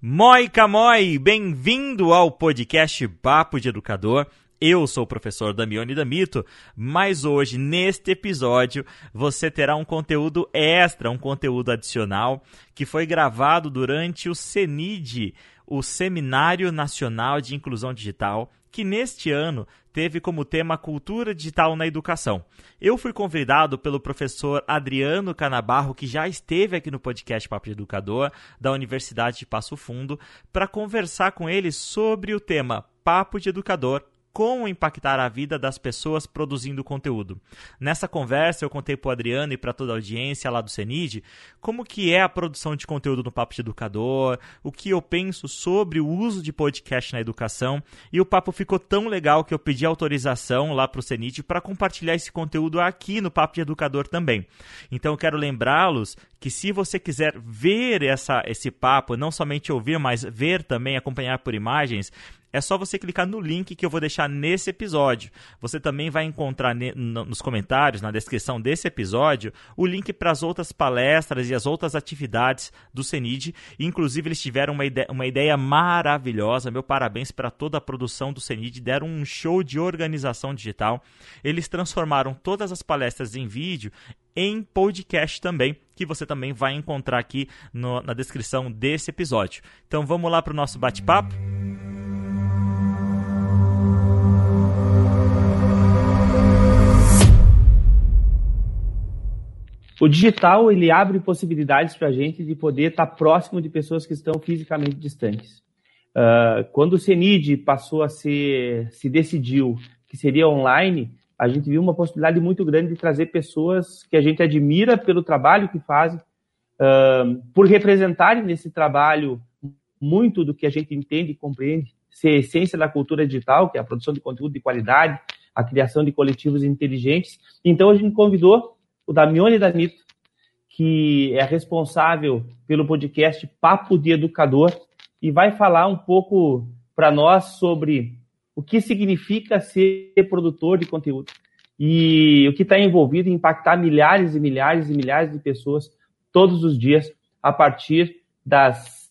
Moi Camoi, bem-vindo ao podcast Papo de Educador. Eu sou o professor Damione Damito, mas hoje, neste episódio, você terá um conteúdo extra, um conteúdo adicional, que foi gravado durante o CENID, o Seminário Nacional de Inclusão Digital, que neste ano teve como tema Cultura Digital na Educação. Eu fui convidado pelo professor Adriano Canabarro, que já esteve aqui no podcast Papo de Educador, da Universidade de Passo Fundo, para conversar com ele sobre o tema Papo de Educador como impactar a vida das pessoas produzindo conteúdo. Nessa conversa eu contei para o Adriano e para toda a audiência lá do CENID como que é a produção de conteúdo no Papo de Educador, o que eu penso sobre o uso de podcast na educação e o papo ficou tão legal que eu pedi autorização lá para o CENID para compartilhar esse conteúdo aqui no Papo de Educador também. Então eu quero lembrá-los que se você quiser ver essa, esse papo, não somente ouvir, mas ver também, acompanhar por imagens, é só você clicar no link que eu vou deixar nesse episódio. Você também vai encontrar nos comentários, na descrição desse episódio, o link para as outras palestras e as outras atividades do CENID. Inclusive, eles tiveram uma ideia, uma ideia maravilhosa. Meu parabéns para toda a produção do CENID. Deram um show de organização digital. Eles transformaram todas as palestras em vídeo em podcast também, que você também vai encontrar aqui no, na descrição desse episódio. Então vamos lá para o nosso bate-papo? O digital ele abre possibilidades para a gente de poder estar tá próximo de pessoas que estão fisicamente distantes. Uh, quando o CENID passou a ser, se decidiu que seria online, a gente viu uma possibilidade muito grande de trazer pessoas que a gente admira pelo trabalho que fazem, uh, por representarem nesse trabalho muito do que a gente entende e compreende ser a essência da cultura digital, que é a produção de conteúdo de qualidade, a criação de coletivos inteligentes. Então a gente convidou o Damione Danito, que é responsável pelo podcast Papo de Educador, e vai falar um pouco para nós sobre o que significa ser produtor de conteúdo e o que está envolvido em impactar milhares e milhares e milhares de pessoas todos os dias a partir das,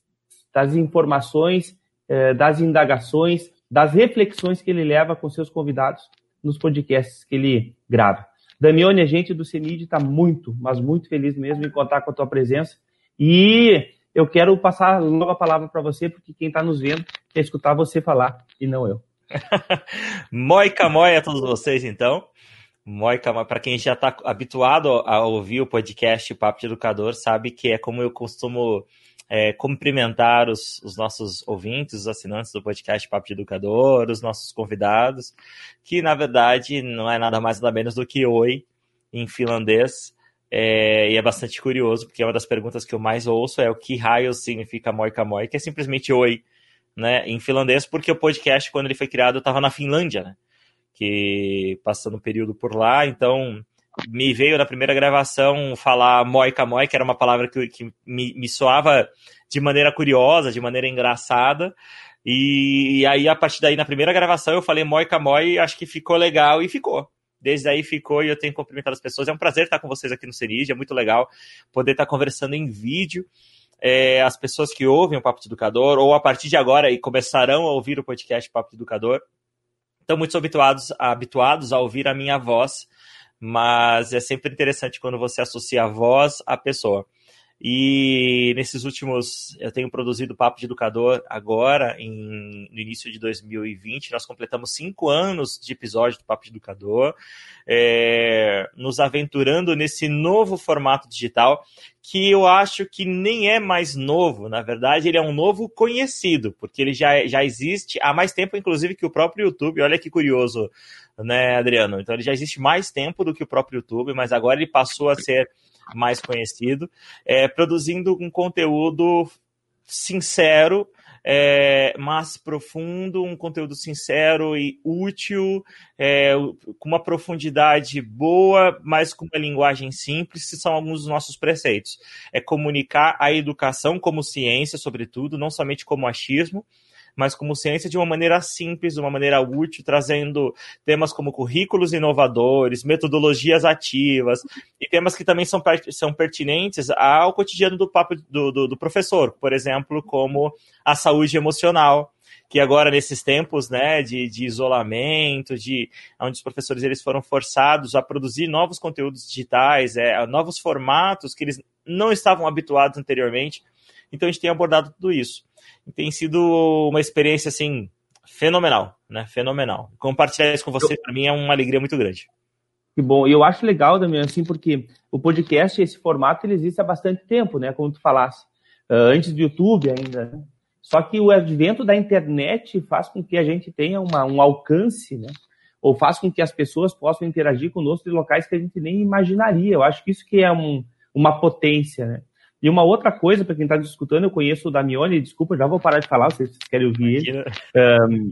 das informações, eh, das indagações, das reflexões que ele leva com seus convidados nos podcasts que ele grava. Damione, a gente do CENID está muito, mas muito feliz mesmo em contar com a tua presença. E eu quero passar logo a palavra para você, porque quem está nos vendo quer escutar você falar e não eu. Moica moi a todos vocês, então. Moica moi, para quem já está habituado a ouvir o podcast Papo de Educador, sabe que é como eu costumo é, cumprimentar os, os, nossos ouvintes, os assinantes do podcast Papo de Educador, os nossos convidados, que na verdade não é nada mais nada menos do que oi em finlandês. É, e é bastante curioso, porque uma das perguntas que eu mais ouço é o que raio significa moika moi, que é simplesmente oi, né, em finlandês, porque o podcast, quando ele foi criado, estava na Finlândia, né, que passando um período por lá, então me veio na primeira gravação falar moika moi, que era uma palavra que, que me, me soava de maneira curiosa, de maneira engraçada. E, e, aí, a partir daí, na primeira gravação, eu falei moika moi, acho que ficou legal e ficou. Desde aí ficou e eu tenho cumprimentado as pessoas. É um prazer estar com vocês aqui no Serige, é muito legal poder estar conversando em vídeo. É, as pessoas que ouvem o Papo de Educador, ou a partir de agora e começarão a ouvir o podcast Papo de Educador, estão muito habituados, habituados a ouvir a minha voz mas é sempre interessante quando você associa a voz à pessoa. E nesses últimos, eu tenho produzido Papo de Educador agora, em, no início de 2020. Nós completamos cinco anos de episódio do Papo de Educador, é, nos aventurando nesse novo formato digital, que eu acho que nem é mais novo. Na verdade, ele é um novo conhecido, porque ele já, já existe há mais tempo, inclusive, que o próprio YouTube. Olha que curioso, né, Adriano? Então, ele já existe mais tempo do que o próprio YouTube, mas agora ele passou a ser mais conhecido, é, produzindo um conteúdo sincero, é, mais profundo, um conteúdo sincero e útil, é, com uma profundidade boa, mas com uma linguagem simples, que são alguns dos nossos preceitos. É comunicar a educação como ciência, sobretudo, não somente como achismo, mas como ciência de uma maneira simples, de uma maneira útil, trazendo temas como currículos inovadores, metodologias ativas e temas que também são, são pertinentes ao cotidiano do papo do, do, do professor, por exemplo, como a saúde emocional, que agora nesses tempos né, de, de isolamento, de onde os professores eles foram forçados a produzir novos conteúdos digitais, é, novos formatos que eles não estavam habituados anteriormente. Então a gente tem abordado tudo isso. E tem sido uma experiência assim fenomenal, né? Fenomenal. Compartilhar isso com você para mim é uma alegria muito grande. Que bom. E eu acho legal também assim porque o podcast esse formato ele existe há bastante tempo, né? Como tu falasse, uh, antes do YouTube ainda. Né? Só que o advento da internet faz com que a gente tenha uma, um alcance, né? Ou faz com que as pessoas possam interagir conosco em locais que a gente nem imaginaria. Eu acho que isso que é um, uma potência, né? E uma outra coisa, para quem está discutindo, eu conheço o Damione, desculpa, já vou parar de falar, vocês querem ouvir ele. Um,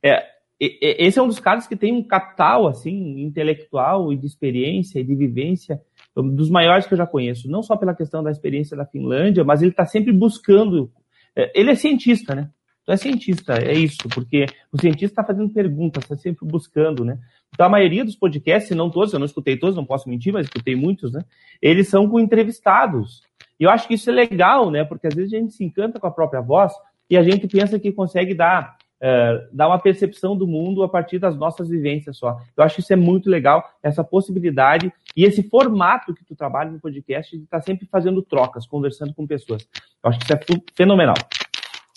é, esse é um dos casos que tem um capital, assim, intelectual e de experiência e de vivência dos maiores que eu já conheço. Não só pela questão da experiência da Finlândia, mas ele está sempre buscando é, ele é cientista, né? Então é cientista, é isso, porque o cientista está fazendo perguntas, está sempre buscando, né? Então a maioria dos podcasts, se não todos, eu não escutei todos, não posso mentir, mas escutei muitos, né? Eles são com entrevistados. E eu acho que isso é legal, né? Porque às vezes a gente se encanta com a própria voz e a gente pensa que consegue dar, uh, dar uma percepção do mundo a partir das nossas vivências só. Eu acho que isso é muito legal, essa possibilidade e esse formato que tu trabalha no podcast de estar tá sempre fazendo trocas, conversando com pessoas. Eu acho que isso é fenomenal.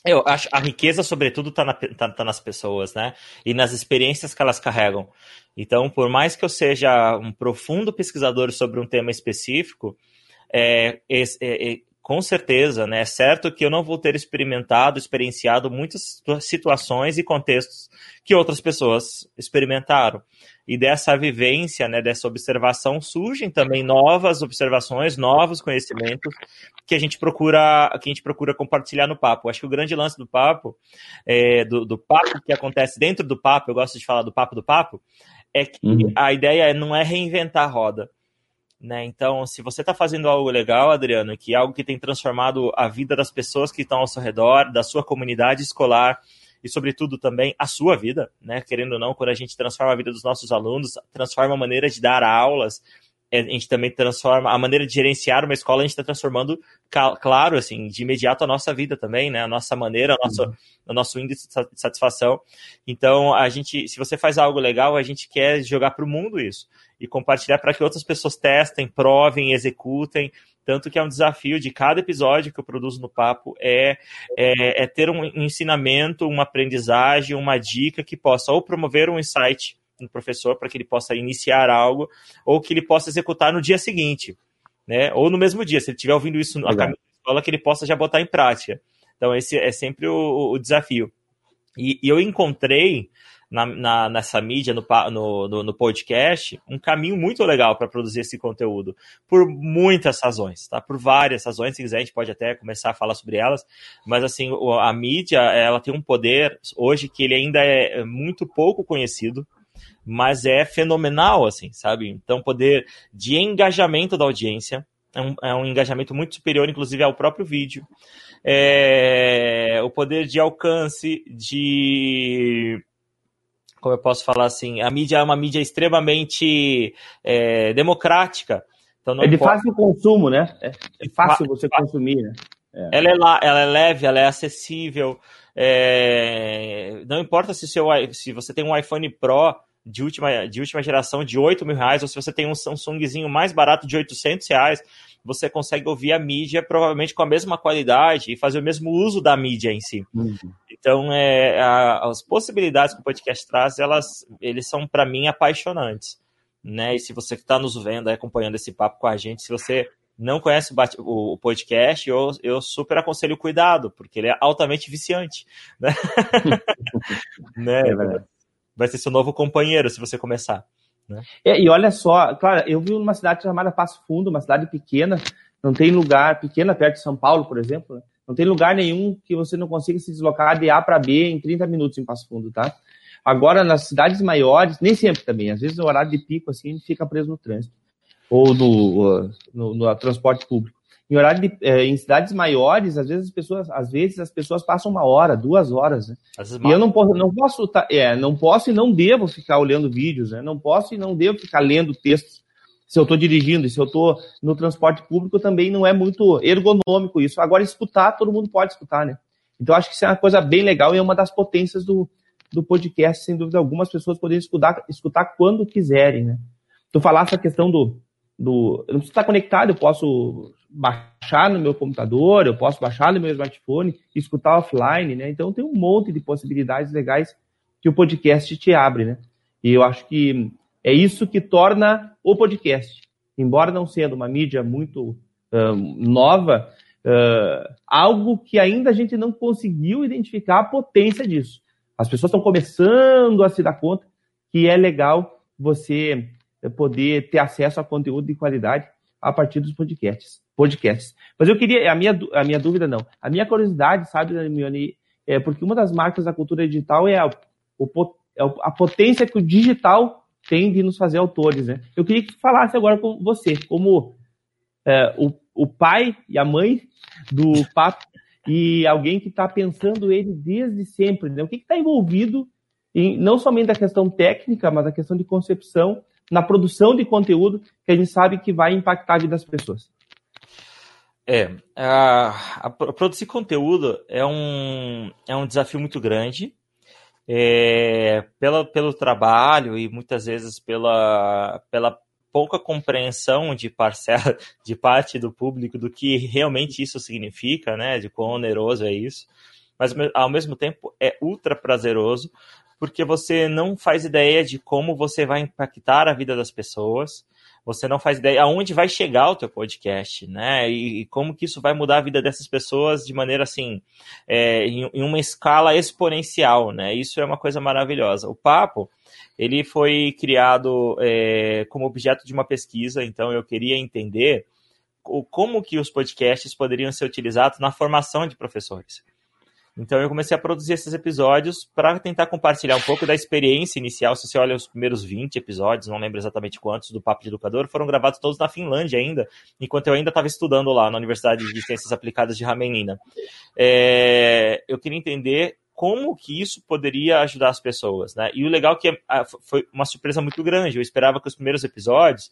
Eu acho a riqueza, sobretudo, está na, tá, tá nas pessoas, né? E nas experiências que elas carregam. Então, por mais que eu seja um profundo pesquisador sobre um tema específico, é, é, é, com certeza, né? É certo que eu não vou ter experimentado, experienciado muitas situações e contextos que outras pessoas experimentaram. E dessa vivência, né, dessa observação, surgem também novas observações, novos conhecimentos que a gente procura, que a gente procura compartilhar no papo. Acho que o grande lance do papo, é, do, do papo que acontece dentro do papo, eu gosto de falar do papo do papo, é que uhum. a ideia não é reinventar a roda né? Então, se você está fazendo algo legal, Adriano, que é algo que tem transformado a vida das pessoas que estão ao seu redor, da sua comunidade escolar e, sobretudo, também a sua vida, né? Querendo ou não, quando a gente transforma a vida dos nossos alunos, transforma a maneira de dar aulas, a gente também transforma a maneira de gerenciar uma escola, a gente está transformando, claro, assim, de imediato a nossa vida também, né? A nossa maneira, a nossa, uhum. o nosso índice de satisfação. Então, a gente, se você faz algo legal, a gente quer jogar para o mundo isso e compartilhar para que outras pessoas testem, provem, executem. Tanto que é um desafio de cada episódio que eu produzo no Papo é, é, é ter um ensinamento, uma aprendizagem, uma dica que possa ou promover um insight no professor para que ele possa iniciar algo ou que ele possa executar no dia seguinte, né? Ou no mesmo dia, se ele estiver ouvindo isso na caminho da escola, que ele possa já botar em prática. Então esse é sempre o, o desafio. E, e, eu encontrei na, na, nessa mídia, no, no, no, podcast, um caminho muito legal para produzir esse conteúdo, por muitas razões, tá? Por várias razões, se quiser a gente pode até começar a falar sobre elas, mas assim, a mídia, ela tem um poder hoje que ele ainda é muito pouco conhecido, mas é fenomenal, assim, sabe? Então, poder de engajamento da audiência, é um, é um engajamento muito superior, inclusive, ao próprio vídeo. É, o poder de alcance, de como eu posso falar assim, a mídia é uma mídia extremamente é, democrática. Então é de pode... fácil consumo, né? É, é fácil você consumir, né? É. Ela, é la, ela é leve, ela é acessível. É... Não importa se, seu, se você tem um iPhone Pro de última, de última geração de 8 mil reais, ou se você tem um Samsungzinho mais barato de 800 reais, você consegue ouvir a mídia provavelmente com a mesma qualidade e fazer o mesmo uso da mídia em si. Uhum. Então, é, a, as possibilidades que o podcast traz, elas eles são, para mim, apaixonantes. Né? E se você está nos vendo, acompanhando esse papo com a gente, se você não conhece o, podcast, eu, eu super aconselho cuidado, porque ele é altamente viciante. Né? né? É verdade vai ser seu novo companheiro se você começar. Né? É, e olha só, claro, eu vi numa cidade chamada Passo Fundo, uma cidade pequena, não tem lugar, pequena perto de São Paulo, por exemplo, né? não tem lugar nenhum que você não consiga se deslocar de A para B em 30 minutos em Passo Fundo, tá? Agora, nas cidades maiores, nem sempre também, às vezes no horário de pico, assim, fica preso no trânsito ou no, no, no transporte público. Em horário de, é, em cidades maiores, às vezes as pessoas, às vezes as pessoas passam uma hora, duas horas, né? E eu não posso, não posso, tá, é, não posso e não devo ficar olhando vídeos, né? Não posso e não devo ficar lendo textos. Se eu estou dirigindo, se eu estou no transporte público, também não é muito ergonômico isso. Agora, escutar, todo mundo pode escutar, né? Então, acho que isso é uma coisa bem legal e é uma das potências do, do podcast, sem dúvida alguma, as pessoas poderem escutar, escutar quando quiserem, né? Tu falasse a questão do, do. Eu não preciso estar conectado, eu posso baixar no meu computador, eu posso baixar no meu smartphone, escutar offline, né? Então tem um monte de possibilidades legais que o podcast te abre, né? E eu acho que é isso que torna o podcast, embora não sendo uma mídia muito uh, nova, uh, algo que ainda a gente não conseguiu identificar a potência disso. As pessoas estão começando a se dar conta que é legal você poder ter acesso a conteúdo de qualidade a partir dos podcasts. podcasts. Mas eu queria, a minha, a minha dúvida não, a minha curiosidade, sabe, Mione, é porque uma das marcas da cultura digital é a, o, é a potência que o digital tem de nos fazer autores, né? Eu queria que tu falasse agora com você, como é, o, o pai e a mãe do Papo e alguém que está pensando ele desde sempre, né? O que está envolvido em, não somente a questão técnica, mas a questão de concepção na produção de conteúdo que a gente sabe que vai impactar a vida das pessoas. É, a, a, produzir conteúdo é um, é um desafio muito grande, é, pela, pelo trabalho e muitas vezes pela, pela pouca compreensão de parcela, de parte do público do que realmente isso significa, né, de quão oneroso é isso, mas ao mesmo tempo é ultra prazeroso porque você não faz ideia de como você vai impactar a vida das pessoas, você não faz ideia aonde vai chegar o teu podcast, né? E, e como que isso vai mudar a vida dessas pessoas de maneira assim, é, em, em, uma escala exponencial, né? Isso é uma coisa maravilhosa. O papo ele foi criado é, como objeto de uma pesquisa, então eu queria entender como que os podcasts poderiam ser utilizados na formação de professores. Então eu comecei a produzir esses episódios para tentar compartilhar um pouco da experiência inicial. Se você olha os primeiros 20 episódios, não lembro exatamente quantos, do Papo de Educador, foram gravados todos na Finlândia ainda, enquanto eu ainda estava estudando lá na Universidade de Ciências Aplicadas de Ramenina. É, eu queria entender como que isso poderia ajudar as pessoas, né? E o legal é que ah, foi uma surpresa muito grande. Eu esperava que os primeiros episódios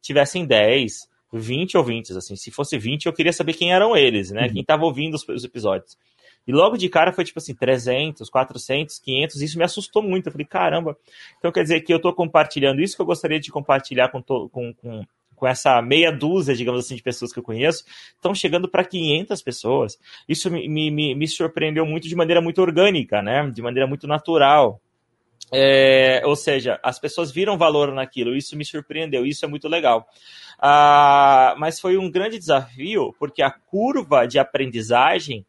tivessem 10, 20 ouvintes, assim. Se fosse 20, eu queria saber quem eram eles, né? Uhum. Quem estava ouvindo os, os episódios. E logo de cara foi tipo assim, 300, 400, 500, isso me assustou muito. Eu falei, caramba. Então quer dizer que eu estou compartilhando isso que eu gostaria de compartilhar com, to, com, com, com essa meia dúzia, digamos assim, de pessoas que eu conheço, estão chegando para 500 pessoas. Isso me, me, me surpreendeu muito de maneira muito orgânica, né? De maneira muito natural. É, ou seja, as pessoas viram valor naquilo, isso me surpreendeu, isso é muito legal. Ah, mas foi um grande desafio, porque a curva de aprendizagem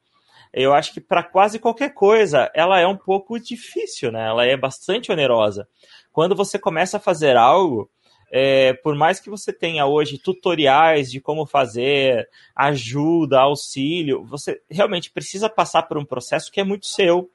eu acho que para quase qualquer coisa ela é um pouco difícil, né? Ela é bastante onerosa. Quando você começa a fazer algo, é, por mais que você tenha hoje tutoriais de como fazer, ajuda, auxílio, você realmente precisa passar por um processo que é muito seu.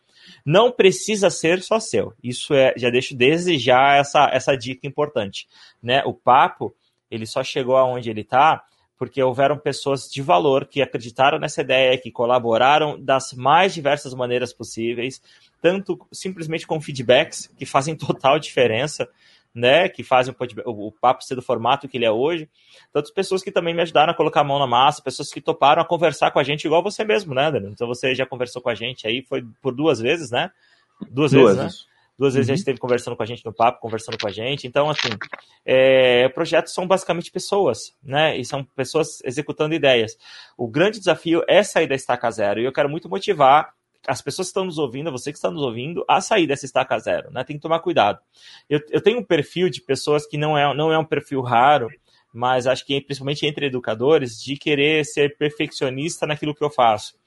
Não precisa ser só seu. Isso é, já deixo desde já essa, essa dica importante, né? O papo, ele só chegou aonde ele está porque houveram pessoas de valor que acreditaram nessa ideia, que colaboraram das mais diversas maneiras possíveis, tanto simplesmente com feedbacks que fazem total diferença, né, que fazem o, o papo ser do formato que ele é hoje, tantas pessoas que também me ajudaram a colocar a mão na massa, pessoas que toparam a conversar com a gente igual você mesmo, né, Daniel? Então você já conversou com a gente aí, foi por duas vezes, né? Duas, duas vezes, né? Duas vezes uhum. já esteve conversando com a gente no papo, conversando com a gente. Então, assim, é, projetos são basicamente pessoas, né? E são pessoas executando ideias. O grande desafio é sair da estaca zero. E eu quero muito motivar as pessoas que estão nos ouvindo, você que está nos ouvindo, a sair dessa estaca zero, né? Tem que tomar cuidado. Eu, eu tenho um perfil de pessoas que não é, não é um perfil raro, mas acho que principalmente entre educadores, de querer ser perfeccionista naquilo que eu faço.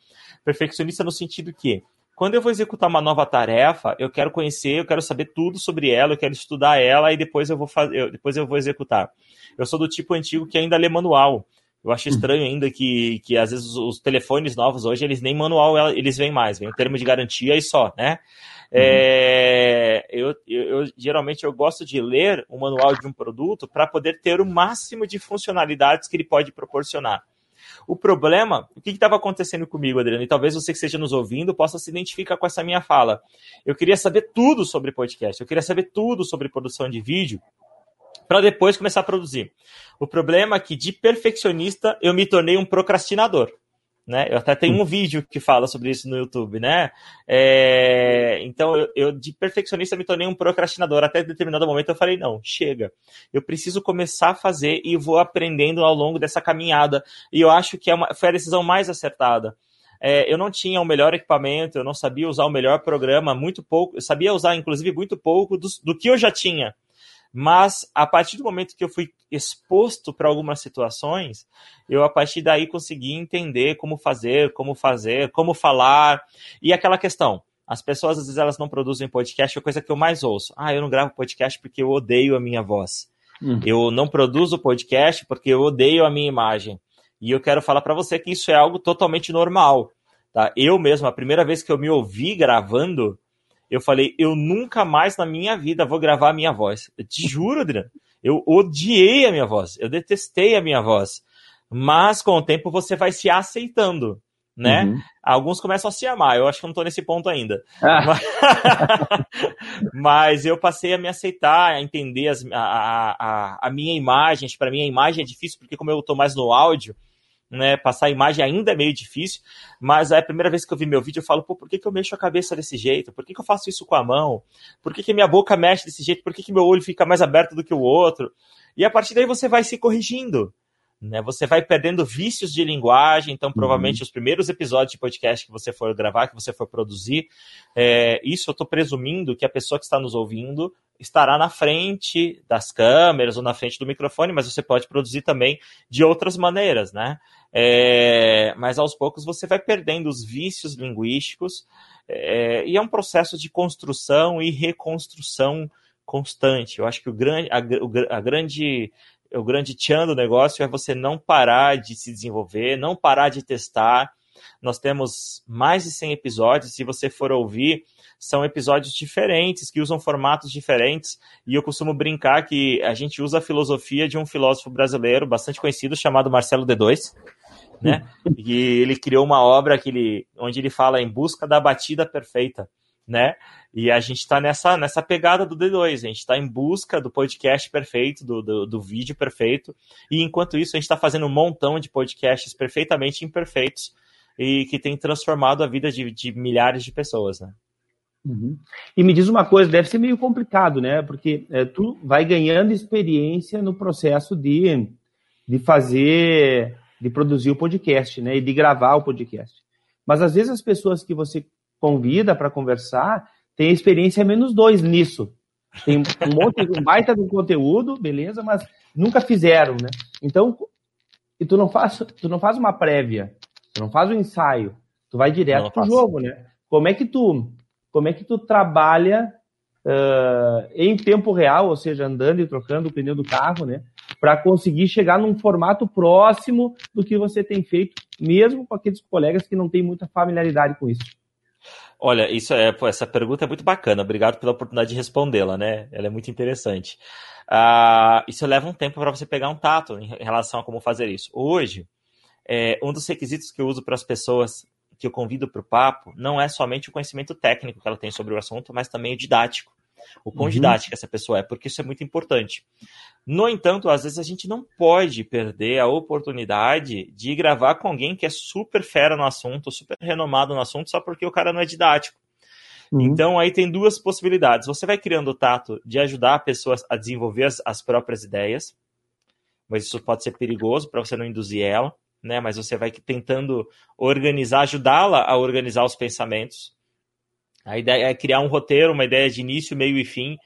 Perfeccionista no sentido que quando eu vou executar uma nova tarefa, eu quero conhecer, eu quero saber tudo sobre ela, eu quero estudar ela e depois eu vou fazer, depois eu vou executar. Eu sou do tipo antigo que ainda lê manual. Eu acho uhum. estranho ainda que, que às vezes os, telefones novos hoje, eles nem manual eles vêm mais, vem o termo de garantia e só, né? Uhum. É, eu, eu, eu, geralmente eu gosto de ler o manual de um produto para poder ter o máximo de funcionalidades que ele pode proporcionar. O problema, o que estava acontecendo comigo, Adriano? E talvez você que esteja nos ouvindo possa se identificar com essa minha fala. Eu queria saber tudo sobre podcast, eu queria saber tudo sobre produção de vídeo para depois começar a produzir. O problema é que de perfeccionista eu me tornei um procrastinador né? Eu até tenho um vídeo que fala sobre isso no YouTube, né? É, então, eu, eu, de perfeccionista me tornei um procrastinador. Até determinado momento eu falei, não, chega. Eu preciso começar a fazer e vou aprendendo ao longo dessa caminhada. E eu acho que é uma, foi a decisão mais acertada. É, eu não tinha o melhor equipamento, eu não sabia usar o melhor programa, muito pouco, eu sabia usar, inclusive, muito pouco do, do que eu já tinha. Mas a partir do momento que eu fui exposto para algumas situações, eu a partir daí consegui entender como fazer, como fazer, como falar. E aquela questão, as pessoas às vezes elas não produzem podcast, é a coisa que eu mais ouço. Ah, eu não gravo podcast porque eu odeio a minha voz. Hum. Eu não produzo podcast porque eu odeio a minha imagem. E eu quero falar para você que isso é algo totalmente normal. Tá? Eu mesmo, a primeira vez que eu me ouvi gravando, eu falei, eu nunca mais na minha vida vou gravar a minha voz. Eu te juro, Adriano. Eu odiei a minha voz. Eu detestei a minha voz. Mas com o tempo você vai se aceitando, né? Uhum. Alguns começam a se amar. Eu acho que não tô nesse ponto ainda. Ah. Mas... Mas, eu passei a me aceitar, a entender as, a, a, a minha imagem. Para mim a imagem é difícil porque como eu tô mais no áudio, né? Passar a imagem ainda é meio difícil, mas é a primeira vez que eu vi meu vídeo, eu falo, pô, por que, que eu mexo a cabeça desse jeito? Por que, que eu faço isso com a mão? Por que, que minha boca mexe desse jeito? Por que, que meu olho fica mais aberto do que o outro? E a partir daí você vai se corrigindo. Né, você vai perdendo vícios de linguagem, então provavelmente uhum. os primeiros episódios de podcast que você for gravar, que você for produzir, é, isso eu estou presumindo que a pessoa que está nos ouvindo estará na frente das câmeras ou na frente do microfone, mas você pode produzir também de outras maneiras, né? É, mas aos poucos você vai perdendo os vícios linguísticos é, e é um processo de construção e reconstrução constante. Eu acho que o grande, a, a grande o grande tchan do negócio é você não parar de se desenvolver, não parar de testar. Nós temos mais de 100 episódios. Se você for ouvir, são episódios diferentes, que usam formatos diferentes. E eu costumo brincar que a gente usa a filosofia de um filósofo brasileiro bastante conhecido chamado Marcelo D2. Né? E ele criou uma obra que ele, onde ele fala em busca da batida perfeita né? E a gente está nessa, nessa pegada do D2, a gente está em busca do podcast perfeito, do, do, do, vídeo perfeito, e enquanto isso a gente está fazendo um montão de podcasts perfeitamente imperfeitos e que tem transformado a vida de, de milhares de pessoas, né? Uhum. E me diz uma coisa, deve ser meio complicado, né? Porque é, tu vai ganhando experiência no processo de, de fazer, de produzir o podcast, né? E de gravar o podcast. Mas às vezes as pessoas que você convida para conversar tem experiência menos dois nisso. Tem um monte de um baita de conteúdo, beleza, mas nunca fizeram, né? Então, e tu não faz, tu não faz uma prévia, tu não faz um ensaio, tu vai direto não pro jogo, né? Como é que tu, como é que tu trabalha uh, em tempo real, ou seja, andando e trocando o pneu do carro, né? Para conseguir chegar num formato próximo do que você tem feito, mesmo com aqueles colegas que não têm muita familiaridade com isso. Olha, isso é, pô, essa pergunta é muito bacana. Obrigado pela oportunidade de respondê-la, né? Ela é muito interessante. Uh, isso leva um tempo para você pegar um tato em relação a como fazer isso. Hoje, é, um dos requisitos que eu uso para as pessoas que eu convido para o papo não é somente o conhecimento técnico que ela tem sobre o assunto, mas também o didático o quão uhum. didática essa pessoa é, porque isso é muito importante. No entanto, às vezes a gente não pode perder a oportunidade de gravar com alguém que é super fera no assunto, super renomado no assunto, só porque o cara não é didático. Uhum. Então aí tem duas possibilidades. Você vai criando o tato de ajudar a pessoa a desenvolver as, as próprias ideias, mas isso pode ser perigoso para você não induzir ela, né? Mas você vai tentando organizar, ajudá-la a organizar os pensamentos. A ideia é criar um roteiro, uma ideia de início, meio e fim,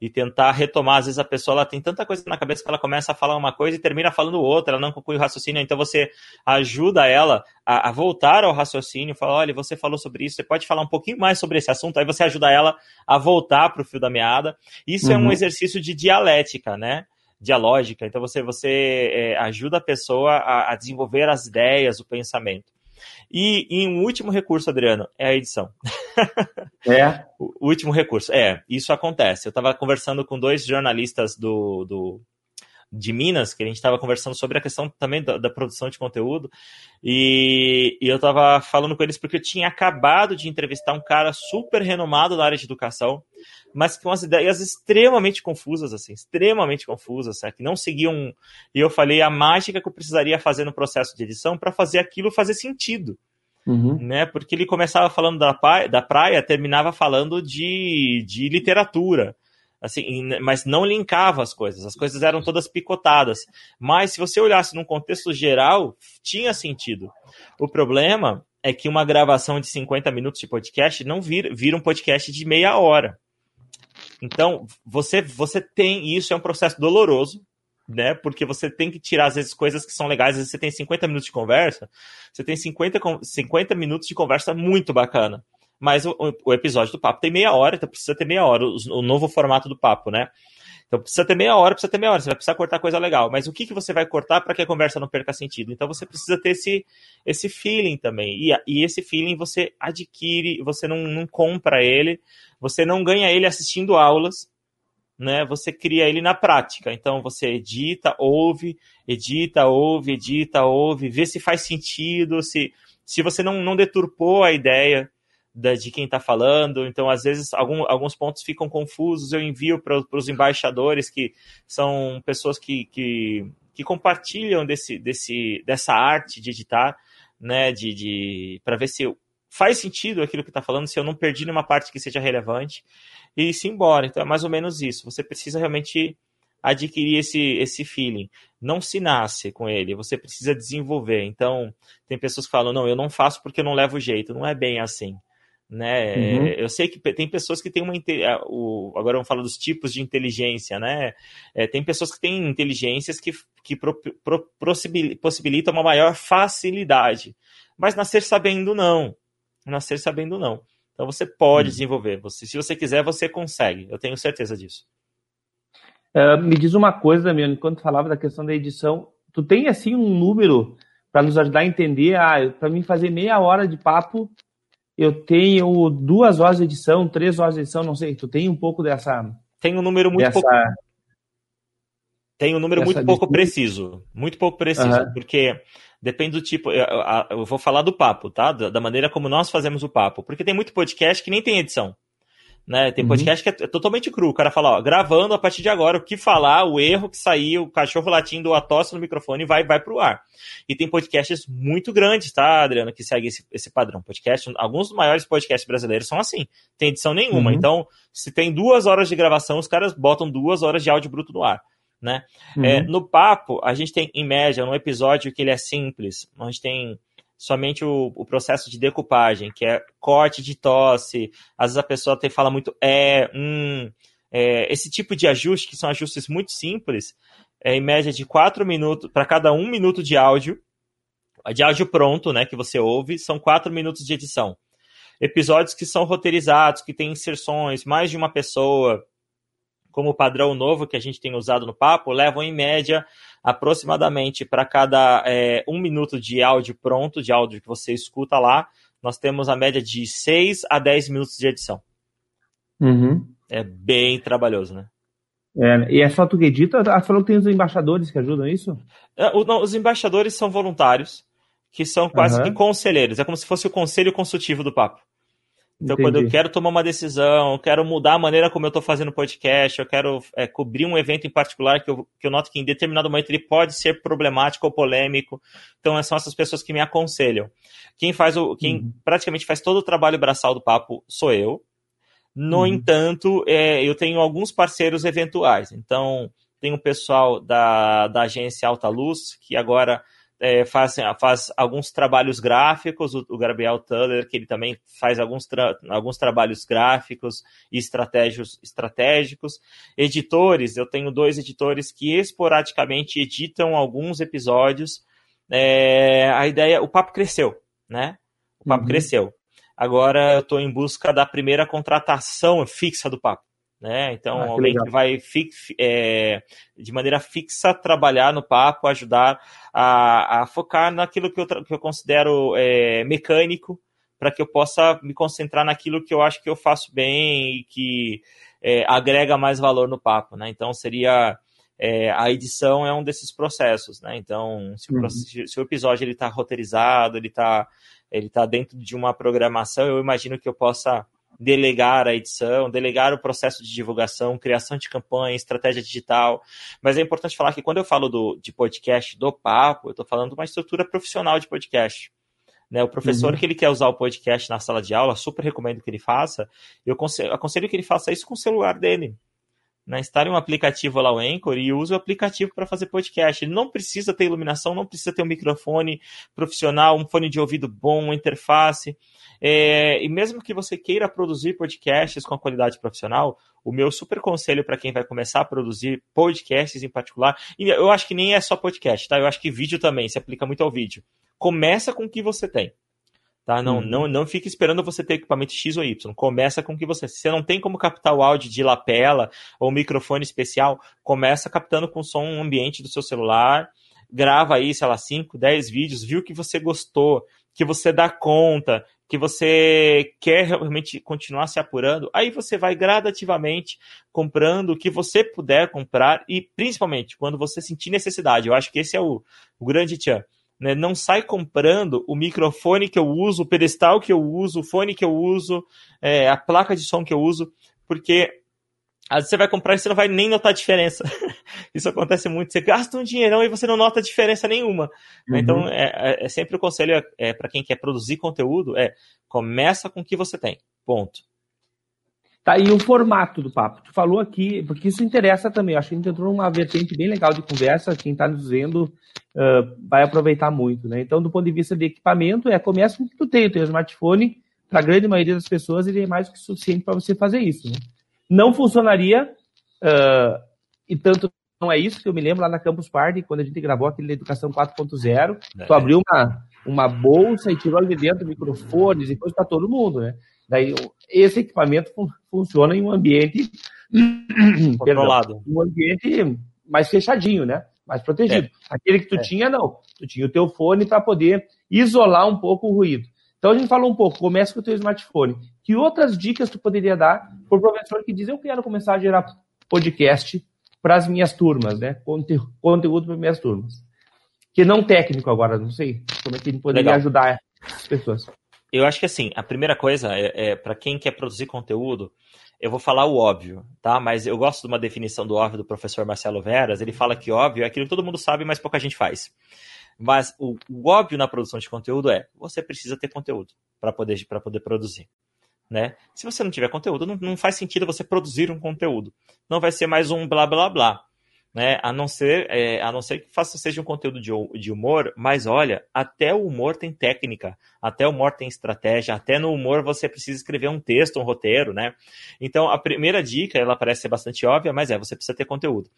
e tentar retomar. Às vezes a pessoa ela tem tanta coisa na cabeça que ela começa a falar uma coisa e termina falando outra, ela não conclui o raciocínio, então você ajuda ela a, a voltar ao raciocínio, fala, olha, você falou sobre isso, você pode falar um pouquinho mais sobre esse assunto, aí você ajuda ela a voltar para o fio da meada. Isso uhum. é um uhum. exercício de dialética, né? Dialógica. Então você, você é, ajuda a pessoa a, a desenvolver as ideias, o pensamento. E, e um último recurso, Adriano, é a edição. É? o último recurso. É, isso acontece. Eu estava conversando com dois jornalistas do, do, de Minas, que a gente estava conversando sobre a questão também da, da produção de conteúdo, e, e eu estava falando com eles porque eu tinha acabado de entrevistar um cara super renomado na área de educação, mas com as ideias extremamente confusas, assim, extremamente confusas, assim, que não seguiam. E eu falei a mágica que eu precisaria fazer no processo de edição para fazer aquilo fazer sentido. Uhum. Né? Porque ele começava falando da praia, da praia terminava falando de, de literatura assim, mas não linkava as coisas, as coisas eram todas picotadas. Mas se você olhasse num contexto geral, tinha sentido. O problema é que uma gravação de 50 minutos de podcast não vira, vira um podcast de meia hora. Então, você, você tem, e isso é um processo doloroso, né? Porque você tem que tirar, às vezes, coisas que são legais. Às vezes você tem 50 minutos de conversa, você tem 50, 50 minutos de conversa muito bacana. Mas o, o episódio do papo tem meia hora, então precisa ter meia hora, o, o novo formato do papo, né? Então precisa ter meia hora, precisa ter meia hora, você vai precisar cortar coisa legal. Mas o que, que você vai cortar para que a conversa não perca sentido? Então você precisa ter esse, esse feeling também. E, e esse feeling você adquire, você não, não compra ele, você não ganha ele assistindo aulas, né? Você cria ele na prática. Então você edita, ouve, edita, ouve, edita, ouve, vê se faz sentido, se, se você não, não deturpou a ideia da, de quem está falando. Então, às vezes, algum, alguns pontos ficam confusos. Eu envio para os embaixadores, que são pessoas que, que, que, compartilham desse, desse, dessa arte de editar, né? De, de, para ver se faz sentido aquilo que está falando, se eu não perdi nenhuma parte que seja relevante, e se embora. Então, é mais ou menos isso. Você precisa realmente adquirir esse, esse feeling. Não se nasce com ele, você precisa desenvolver. Então, tem pessoas que falam, não, eu não faço porque eu não levo jeito. Não é bem assim né? Uhum. Eu sei que tem pessoas que têm uma o, agora vamos falar dos tipos de inteligência, né? É, tem pessoas que têm inteligências que, que pro, pro, possibilitam uma maior facilidade, mas nascer sabendo não, nascer sabendo não. Então você pode uhum. desenvolver, você, se você quiser você consegue, eu tenho certeza disso. Uh, me diz uma coisa, Damiano, enquanto falava da questão da edição, tu tem assim um número para nos ajudar a entender, ah, para mim fazer meia hora de papo eu tenho duas horas de edição, três horas de edição, não sei. Tu tem um pouco dessa. Tem um número muito dessa... pouco. Tem um número muito pouco preciso. Muito pouco preciso, uhum. porque depende do tipo. Eu, eu, vou falar do papo, tá? Da maneira como nós fazemos o papo. Porque tem muito podcast que nem tem edição. Né? Tem uhum. podcast que é totalmente cru. O cara fala, ó, gravando a partir de agora, o que falar, o erro que saiu, o cachorro latindo, a tosse no microfone vai, vai pro ar. E tem podcasts muito grandes, tá, Adriana, que segue esse, esse padrão. Podcast, alguns dos maiores podcasts brasileiros são assim, tem edição nenhuma. Uhum. Então, se tem duas horas de gravação, os caras botam duas horas de áudio bruto no ar. Né? Uhum. É, no papo, a gente tem, em média, um episódio que ele é simples, a gente tem somente o, o, processo de decupagem, que é corte de tosse, às vezes a pessoa tem, fala muito é, hum, é, esse tipo de ajuste, que são ajustes muito simples, é em média de 4 minutos, para cada um minuto de áudio, de áudio pronto, né, que você ouve, são 4 minutos de edição. Episódios que são roteirizados, que têm inserções, mais de uma pessoa, como o padrão novo que a gente tem usado no papo, levam em média aproximadamente para cada é, um minuto de áudio pronto, de áudio que você escuta lá, nós temos a média de 6 a 10 minutos de edição. Uhum. É bem trabalhoso, né? É, e é só tu que edita? Ah, falou que tem os embaixadores que ajudam isso? É, o, não, os embaixadores são voluntários, que são quase uhum. que conselheiros. É como se fosse o conselho consultivo do papo. Então, Entendi. quando eu quero tomar uma decisão, eu quero mudar a maneira como eu estou fazendo podcast, eu quero é, cobrir um evento em particular que eu, que eu noto que em determinado momento ele pode ser problemático ou polêmico. Então, são essas pessoas que me aconselham. Quem faz o, quem uhum. praticamente faz todo o trabalho braçal do papo sou eu. No uhum. entanto, é, eu tenho alguns parceiros eventuais. Então, tem o pessoal da, da agência Alta Luz, que agora é, faz, faz alguns trabalhos gráficos, o, o Gabriel Tuller, que ele também faz alguns, tra alguns trabalhos gráficos e estratégicos, estratégicos. Editores, eu tenho dois editores que esporadicamente editam alguns episódios. É, a ideia, o papo cresceu, né? O papo uhum. cresceu. Agora eu estou em busca da primeira contratação fixa do papo. Né? Então, ah, alguém que vai é, de maneira fixa trabalhar no papo, ajudar a, a focar naquilo que eu, que eu considero é, mecânico, para que eu possa me concentrar naquilo que eu acho que eu faço bem e que é, agrega mais valor no papo. Né? Então, seria é, a edição é um desses processos, né? Então, se o, uhum. se o episódio ele está roteirizado, ele está ele tá dentro de uma programação, eu imagino que eu possa delegar a edição, delegar o processo de divulgação, criação de campanha, estratégia digital. Mas é importante falar que quando eu falo do, de podcast do papo, eu estou falando de uma estrutura profissional de podcast. Né, o professor uhum. que ele quer usar o podcast na sala de aula, super recomendo que ele faça. Eu aconselho que ele faça isso com o celular dele né, instale um aplicativo lá, o Anchor, e use o aplicativo para fazer podcast. Ele não precisa ter iluminação, não precisa ter um microfone profissional, um fone de ouvido bom, uma interface. É, e mesmo que você queira produzir podcasts com qualidade profissional, o meu super conselho para quem vai começar a produzir podcasts em particular, e eu acho que nem é só podcast, tá? Eu acho que vídeo também se aplica muito ao vídeo. Começa com o que você tem. Tá? Não, uhum. não, não fique esperando você ter equipamento X ou Y. Começa com que você. Se você não tem como captar o áudio de lapela ou microfone especial, começa captando com som ambiente do seu celular. Grava aí, sei lá, 5, 10 vídeos, viu que você gostou, que você dá conta, que você quer realmente continuar se apurando, aí você vai gradativamente comprando o que você puder comprar e principalmente quando você sentir necessidade. Eu acho que esse é o, o grande tchan né? Não sai comprando o microfone que eu uso, o pedestal que eu uso, o fone que eu uso, é, a placa de som que eu uso, porque às vezes você vai comprar e você não vai nem notar a diferença. Isso acontece muito. Você gasta um dinheirão e você não nota diferença nenhuma. Uhum. Então, é, é, é, sempre o conselho é, é para quem quer produzir conteúdo é começa com o que você tem. Ponto. Tá, e o formato do papo. Tu falou aqui, porque isso interessa também. Acho que a gente entrou numa vertente bem legal de conversa. Quem está nos vendo uh, vai aproveitar muito, né? Então, do ponto de vista de equipamento, é começa com o que tu tem. O teu smartphone, para a grande maioria das pessoas, ele é mais do que suficiente para você fazer isso. Né? Não funcionaria, uh, e tanto não é isso que eu me lembro lá na Campus Party, quando a gente gravou aquele Educação 4.0, é. tu abriu uma, uma bolsa e tirou ali dentro microfones e coisa para todo mundo, né? Daí, esse equipamento fun funciona em um ambiente controlado, um ambiente mais fechadinho, né? Mais protegido. É. Aquele que tu é. tinha, não. Tu tinha o teu fone para poder isolar um pouco o ruído. Então a gente falou um pouco, começa com o teu smartphone. Que outras dicas tu poderia dar para o professor que diz, eu quero começar a gerar podcast para as minhas turmas, né? Conte conteúdo para minhas turmas. Que não técnico agora, não sei como é que ele poderia Legal. ajudar as pessoas. Eu acho que assim, a primeira coisa é, é para quem quer produzir conteúdo, eu vou falar o óbvio, tá? Mas eu gosto de uma definição do óbvio do professor Marcelo Veras. Ele fala que óbvio é aquilo que todo mundo sabe, mas pouca gente faz. Mas o, o óbvio na produção de conteúdo é você precisa ter conteúdo para poder, poder produzir. Né? Se você não tiver conteúdo, não, não faz sentido você produzir um conteúdo. Não vai ser mais um blá blá blá né? A não ser, é, a não ser que faça seja um conteúdo de, de humor, mas olha, até o humor tem técnica, até o humor tem estratégia, até no humor você precisa escrever um texto, um roteiro, né? Então a primeira dica, ela parece ser bastante óbvia, mas é, você precisa ter conteúdo.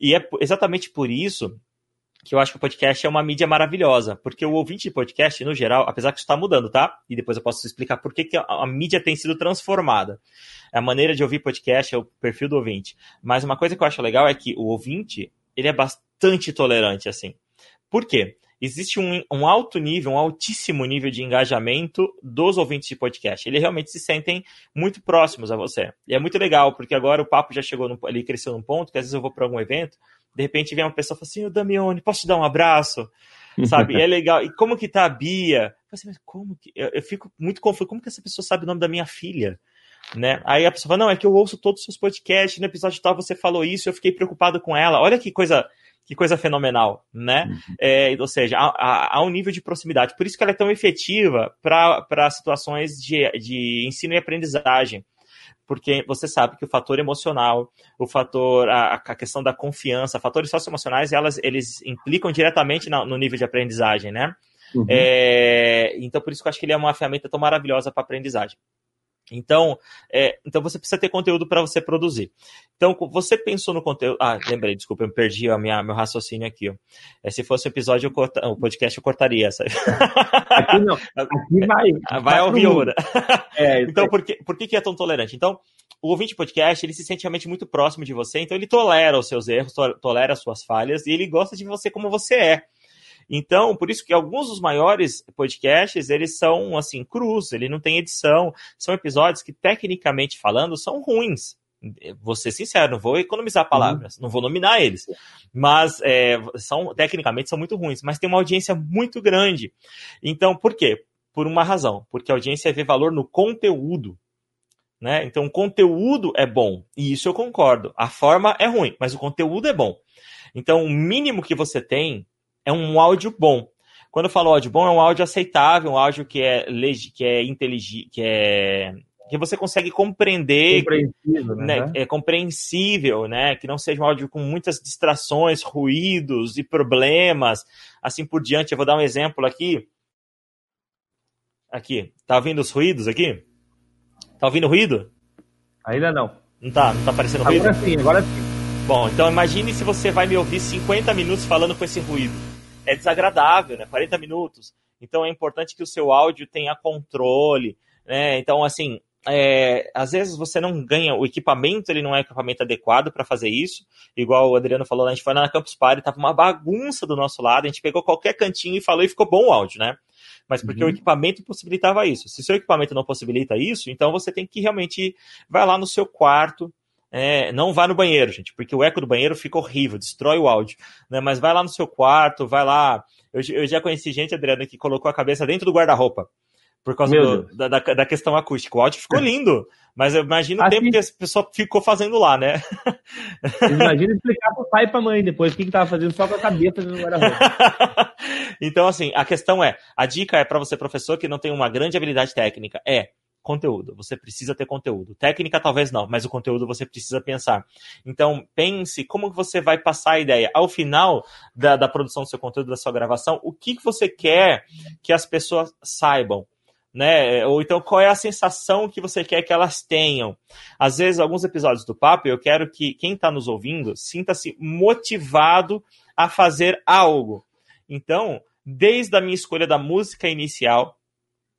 E é exatamente por isso que eu acho que o podcast é uma mídia maravilhosa, porque o ouvinte de podcast, no geral, apesar que isso está mudando, tá? E depois eu posso explicar por que, que a, a, mídia tem sido transformada. A maneira de ouvir podcast é o perfil do ouvinte. Mas uma coisa que eu acho legal é que o ouvinte, ele é bastante tolerante, assim. Por quê? Existe um, um alto nível, um altíssimo nível de engajamento dos ouvintes de podcast. Eles realmente se sentem muito próximos a você. E é muito legal, porque agora o papo já chegou, no, ele cresceu num ponto que às vezes eu vou para algum evento, de repente vem uma pessoa e fala assim, ô Damione, posso te dar um abraço? Sabe? E é legal. E como que tá a Bia? Eu assim, mas como que... Eu, eu, fico muito confuso. Como que essa pessoa sabe o nome da minha filha? Né? Aí a pessoa fala, não, é que eu ouço todos os seus podcasts, no episódio tal você falou isso, eu fiquei preocupado com ela. Olha que coisa que coisa fenomenal, né? Uhum. É, ou seja, há, há, um nível de proximidade. Por isso que ela é tão efetiva para situações de, de ensino e aprendizagem porque você sabe que o fator emocional, o fator, a, a questão da confiança, fatores socioemocionais, elas, eles implicam diretamente na, no nível de aprendizagem, né? Uhum. É, então, por isso que eu acho que ele é uma ferramenta tão maravilhosa para aprendizagem. Então, é, então você precisa ter conteúdo para você produzir. Então, você pensou no conteúdo. Ah, lembrei, desculpa, eu perdi a minha, meu raciocínio aqui. É, se fosse o um episódio, eu corta, o podcast eu cortaria. Sabe? Aqui não. Aqui vai. Vai, vai ao né? É, então, por que, por que é tão tolerante? Então, o ouvinte podcast, ele se sente realmente muito próximo de você, então ele tolera os seus erros, tolera as suas falhas, e ele gosta de você como você é. Então, por isso que alguns dos maiores podcasts, eles são, assim, crus, ele não tem edição, são episódios que, tecnicamente falando, são ruins, Vou ser sincero, não vou economizar palavras, uhum. não vou nominar eles. Mas é, são, tecnicamente, são muito ruins, mas tem uma audiência muito grande. Então, por quê? Por uma razão, porque a audiência vê valor no conteúdo. Né? Então, o conteúdo é bom, e isso eu concordo. A forma é ruim, mas o conteúdo é bom. Então, o mínimo que você tem é um áudio bom. Quando eu falo áudio bom, é um áudio aceitável, um áudio que é, que é inteligente, que é que você consegue compreender, compreensível, né? né? é compreensível, né? Que não seja um áudio com muitas distrações, ruídos e problemas, assim por diante. Eu vou dar um exemplo aqui. Aqui, tá ouvindo os ruídos aqui? Tá ouvindo ruído? Ainda não. Não tá, não tá aparecendo ruído? Agora sim, agora sim. Bom, então imagine se você vai me ouvir 50 minutos falando com esse ruído. É desagradável, né? 40 minutos. Então é importante que o seu áudio tenha controle, né? Então, assim, é, às vezes você não ganha, o equipamento ele não é equipamento adequado para fazer isso, igual o Adriano falou, a gente foi na Campus Party, tava uma bagunça do nosso lado, a gente pegou qualquer cantinho e falou e ficou bom o áudio, né? Mas porque uhum. o equipamento possibilitava isso. Se seu equipamento não possibilita isso, então você tem que realmente vai lá no seu quarto, é, não vá no banheiro, gente, porque o eco do banheiro fica horrível, destrói o áudio, né? Mas vai lá no seu quarto, vai lá. Eu, eu já conheci gente, Adriano, que colocou a cabeça dentro do guarda-roupa por causa do, da, da, questão acústica. O áudio ficou lindo, mas eu imagino o tempo que a pessoa ficou fazendo lá, né? Imagina explicar pro pai e pra mãe depois o que, que tava fazendo só com a cabeça no guarda-roupa. então, assim, a questão é, a dica é para você, professor, que não tem uma grande habilidade técnica, é conteúdo. Você precisa ter conteúdo. Técnica talvez não, mas o conteúdo você precisa pensar. Então, pense como você vai passar a ideia. Ao final da, da produção do seu conteúdo, da sua gravação, o que, que você quer que as pessoas saibam? né? Ou então qual é a sensação que você quer que elas tenham. Às vezes, alguns episódios do papo, eu quero que quem está nos ouvindo sinta-se motivado a fazer algo. Então, desde a minha escolha da música inicial,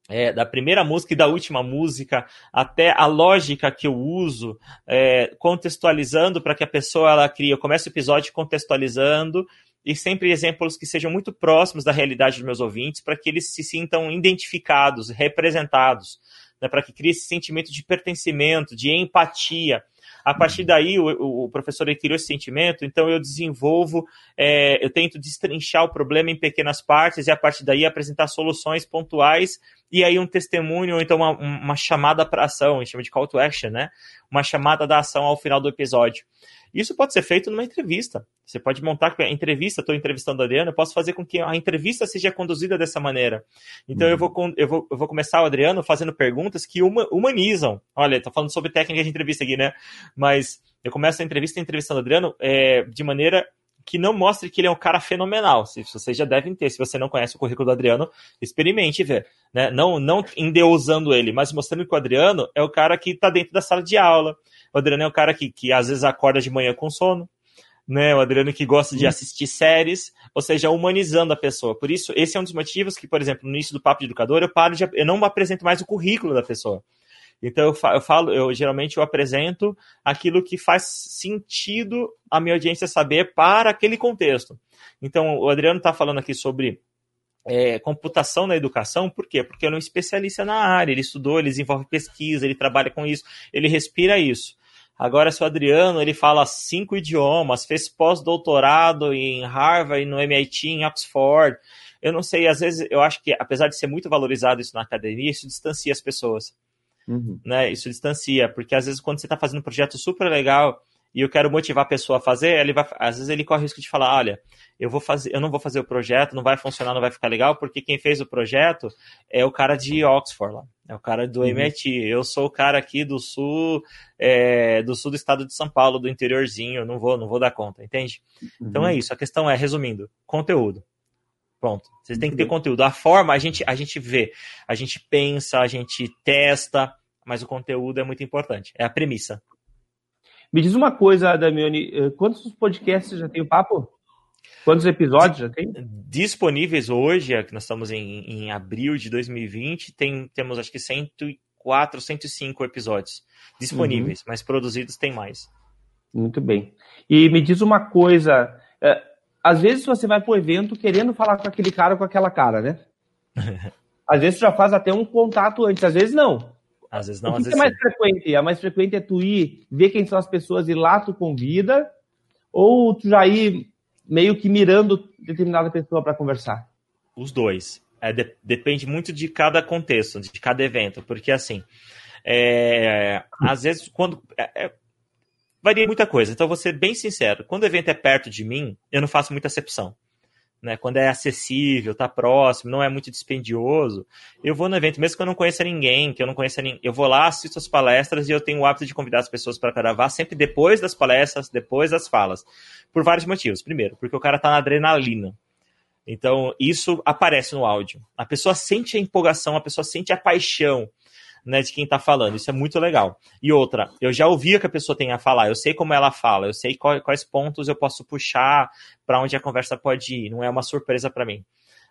é, da primeira música e da última música, até a lógica que eu uso, é, contextualizando para que a pessoa ela crie. Eu começo o episódio contextualizando e sempre exemplos que sejam muito próximos da realidade dos meus ouvintes, para que eles se sintam identificados, representados, né, para que crie esse sentimento de pertencimento, de empatia. A partir daí, o, o professor criou esse sentimento, então eu desenvolvo, é, eu tento destrinchar o problema em pequenas partes e a partir daí apresentar soluções pontuais e aí um testemunho ou então uma, uma chamada para ação, a gente chama de call to action, né? Uma chamada da ação ao final do episódio. Isso pode ser feito numa entrevista. Você pode montar a entrevista, estou entrevistando a Adriano, eu posso fazer com que a entrevista seja conduzida dessa maneira. Então uhum. eu, vou, eu, vou, eu vou começar o Adriano fazendo perguntas que humanizam. Olha, estou falando sobre técnica de entrevista aqui, né? Mas eu começo a entrevista entrevistando o Adriano é, de maneira que não mostre que ele é um cara fenomenal. Se vocês já devem ter, se você não conhece o currículo do Adriano, experimente ver, né? Não, não endeusando ele, mas mostrando que o Adriano é o cara que está dentro da sala de aula. O Adriano é o cara que, que às vezes acorda de manhã com sono, né? O Adriano que gosta de assistir séries, ou seja, humanizando a pessoa. Por isso, esse é um dos motivos que, por exemplo, no início do Papo de Educador, eu paro de, eu não apresento mais o currículo da pessoa. Então eu, eu falo, eu geralmente eu apresento aquilo que faz sentido a minha audiência saber para aquele contexto. Então o Adriano está falando aqui sobre é, computação na educação, por quê? Porque ele é um especialista na área, ele estudou, ele desenvolve pesquisa, ele trabalha com isso, ele respira isso. Agora, se o Adriano ele fala cinco idiomas, fez pós-doutorado em Harvard, no MIT, em Oxford, eu não sei, às vezes eu acho que, apesar de ser muito valorizado isso na academia, isso distancia as pessoas. Uhum. Né? Isso distancia, porque às vezes quando você está fazendo um projeto super legal e eu quero motivar a pessoa a fazer, ele vai, às vezes ele corre o risco de falar, olha, eu vou fazer, eu não vou fazer o projeto, não vai funcionar, não vai ficar legal, porque quem fez o projeto é o cara de Oxford lá, é o cara do uhum. MIT. Eu sou o cara aqui do sul, é, do sul do estado de São Paulo, do interiorzinho, não vou, não vou dar conta, entende? Uhum. Então é isso. A questão é, resumindo, conteúdo. Pronto. Vocês têm que ter conteúdo. A forma, a gente, a gente vê, a gente pensa, a gente testa, mas o conteúdo é muito importante. É a premissa. Me diz uma coisa, Damiani, eh, quantos podcasts já tem o papo? Quantos episódios já tem? Disponíveis hoje, é que nós estamos em, em abril de 2020, tem, temos acho que 104, 105 episódios disponíveis, uhum. mas produzidos tem mais. Muito bem. E me diz uma coisa, é, às vezes você vai para o evento querendo falar com aquele cara com aquela cara, né? às vezes você já faz até um contato antes, às vezes não. Às vezes não, o que às vezes é mais frequente? A mais frequente é tu ir, ver quem são as pessoas e lá tu convida, ou tu já ir meio que mirando determinada pessoa para conversar? Os dois. É, de, depende muito de cada contexto, de cada evento, porque assim, é, às vezes quando é, é varia muita coisa. Então, vou ser bem sincero: quando o evento é perto de mim, eu não faço muita acepção. Né? Quando é acessível, tá próximo, não é muito dispendioso, eu vou no evento, mesmo que eu não conheça ninguém, que eu não conheça ninguém, eu vou lá, assisto as palestras e eu tenho o hábito de convidar as pessoas para gravar sempre depois das palestras, depois das falas. Por vários motivos. Primeiro, porque o cara tá na adrenalina. Então, isso aparece no áudio. A pessoa sente a empolgação, a pessoa sente a paixão né, de quem está falando. Isso é muito legal. E outra, eu já ouvi o que a pessoa tem a falar, eu sei como ela fala, eu sei quais pontos eu posso puxar para onde a conversa pode ir, não é uma surpresa para mim.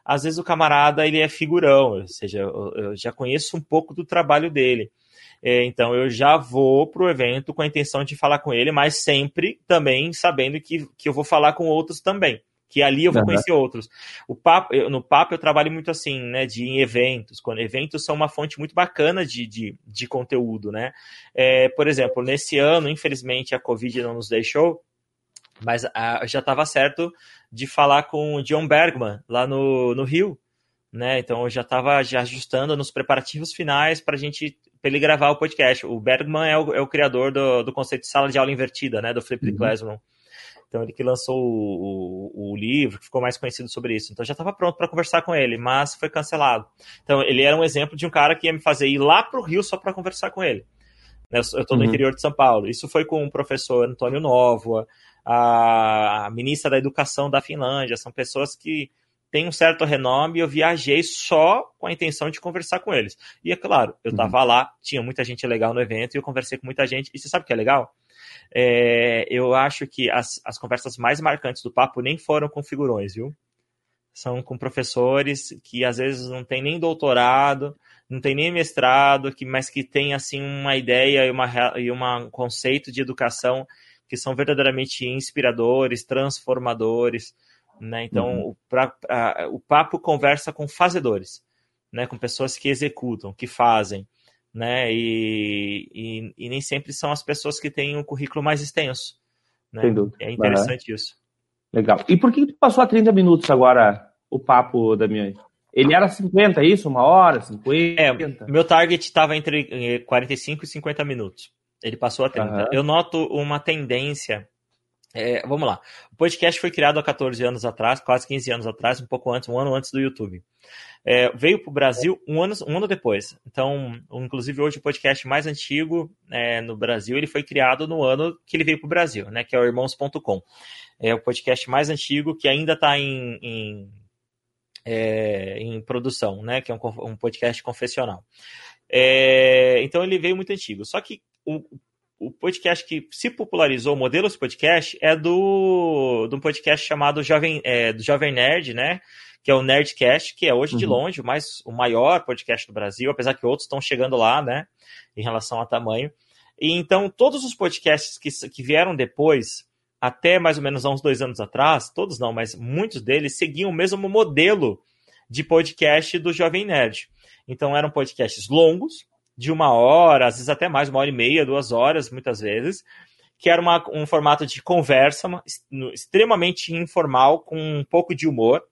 Às vezes o camarada ele é figurão, ou seja, eu, eu já conheço um pouco do trabalho dele. É, então eu já vou para o evento com a intenção de falar com ele, mas sempre também sabendo que, que eu vou falar com outros também que ali eu vou uhum. conhecer outros. O papo, eu, no papo eu trabalho muito assim, né, de em eventos, quando eventos são uma fonte muito bacana de, de, de conteúdo, né. É, por exemplo, nesse ano, infelizmente, a Covid não nos deixou, mas a, já estava certo de falar com o John Bergman lá no, no Rio, né, então eu já estava já ajustando nos preparativos finais para a gente para ele gravar o podcast. O Bergman é o, é o criador do, do conceito de sala de aula invertida, né, do Flip uhum. Classroom. Então, ele que lançou o, o, o livro, que ficou mais conhecido sobre isso. Então, já estava pronto para conversar com ele, mas foi cancelado. Então, ele era um exemplo de um cara que ia me fazer ir lá para o Rio só para conversar com ele. Eu estou no uhum. interior de São Paulo. Isso foi com o professor Antônio Novoa, a, a ministra da Educação da Finlândia. São pessoas que têm um certo renome e eu viajei só com a intenção de conversar com eles. E é claro, eu estava uhum. lá, tinha muita gente legal no evento e eu conversei com muita gente. E você sabe o que é legal? É, eu acho que as, as conversas mais marcantes do papo nem foram com figurões, viu? São com professores que às vezes não tem nem doutorado, não tem nem mestrado, que, mas que tem assim uma ideia e, uma, e um conceito de educação que são verdadeiramente inspiradores, transformadores. Né? Então, uhum. o, pra, a, o papo conversa com fazedores, né? com pessoas que executam, que fazem né? E, e, e, nem sempre são as pessoas que têm um currículo mais extenso. Né? Sem dúvida. É interessante uhum. isso. Legal. E por que tu passou a 30 minutos agora o papo, Damião? Ele era 50, é isso? Uma hora, 50? É, meu target estava entre 45 eh, e 50 minutos. Ele passou a 30. Uhum. Eu noto uma tendência é, vamos lá. O podcast foi criado há 14 anos atrás, quase 15 anos atrás, um pouco antes, um ano antes do YouTube. É, veio para o Brasil um ano, um ano depois. Então, inclusive hoje o podcast mais antigo é, no Brasil, ele foi criado no ano que ele veio para o Brasil, né? Que é o Irmãos.com. É o podcast mais antigo que ainda está em, em, é, em, produção, né? Que é um, um podcast confessional. É, então ele veio muito antigo. Só que o o podcast que se popularizou, o modelo de podcast, é do, do podcast chamado Jovem, é, do Jovem Nerd, né? Que é o Nerdcast, que é hoje uhum. de longe o, mais, o maior podcast do Brasil, apesar que outros estão chegando lá, né? Em relação a tamanho. E então, todos os podcasts que, que vieram depois, até mais ou menos há uns dois anos atrás, todos não, mas muitos deles seguiam o mesmo modelo de podcast do Jovem Nerd. Então, eram podcasts longos, de uma hora, às vezes até mais, uma hora e meia, duas horas, muitas vezes, que era uma, um formato de conversa uma, extremamente informal, com um pouco de humor,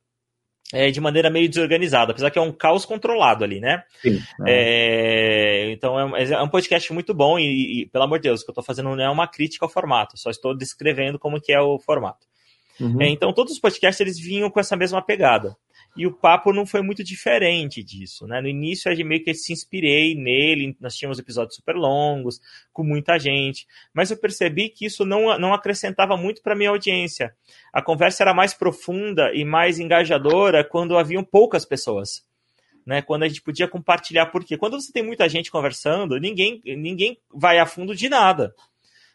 é, de maneira meio desorganizada, apesar que é um caos controlado ali, né? Sim, é. É, então é um, é um, podcast muito bom e, e, pelo amor de Deus, o que eu estou fazendo não é uma crítica ao formato, só estou descrevendo como que é o formato. Uhum. É, então todos os podcasts eles vinham com essa mesma pegada. E o papo não foi muito diferente disso, né? No início eu meio que se inspirei nele, nós tínhamos episódios super longos, com muita gente, mas eu percebi que isso não, não acrescentava muito para minha audiência. A conversa era mais profunda e mais engajadora quando haviam poucas pessoas. Né, quando a gente podia compartilhar, porque quando você tem muita gente conversando, ninguém, ninguém vai a fundo de nada,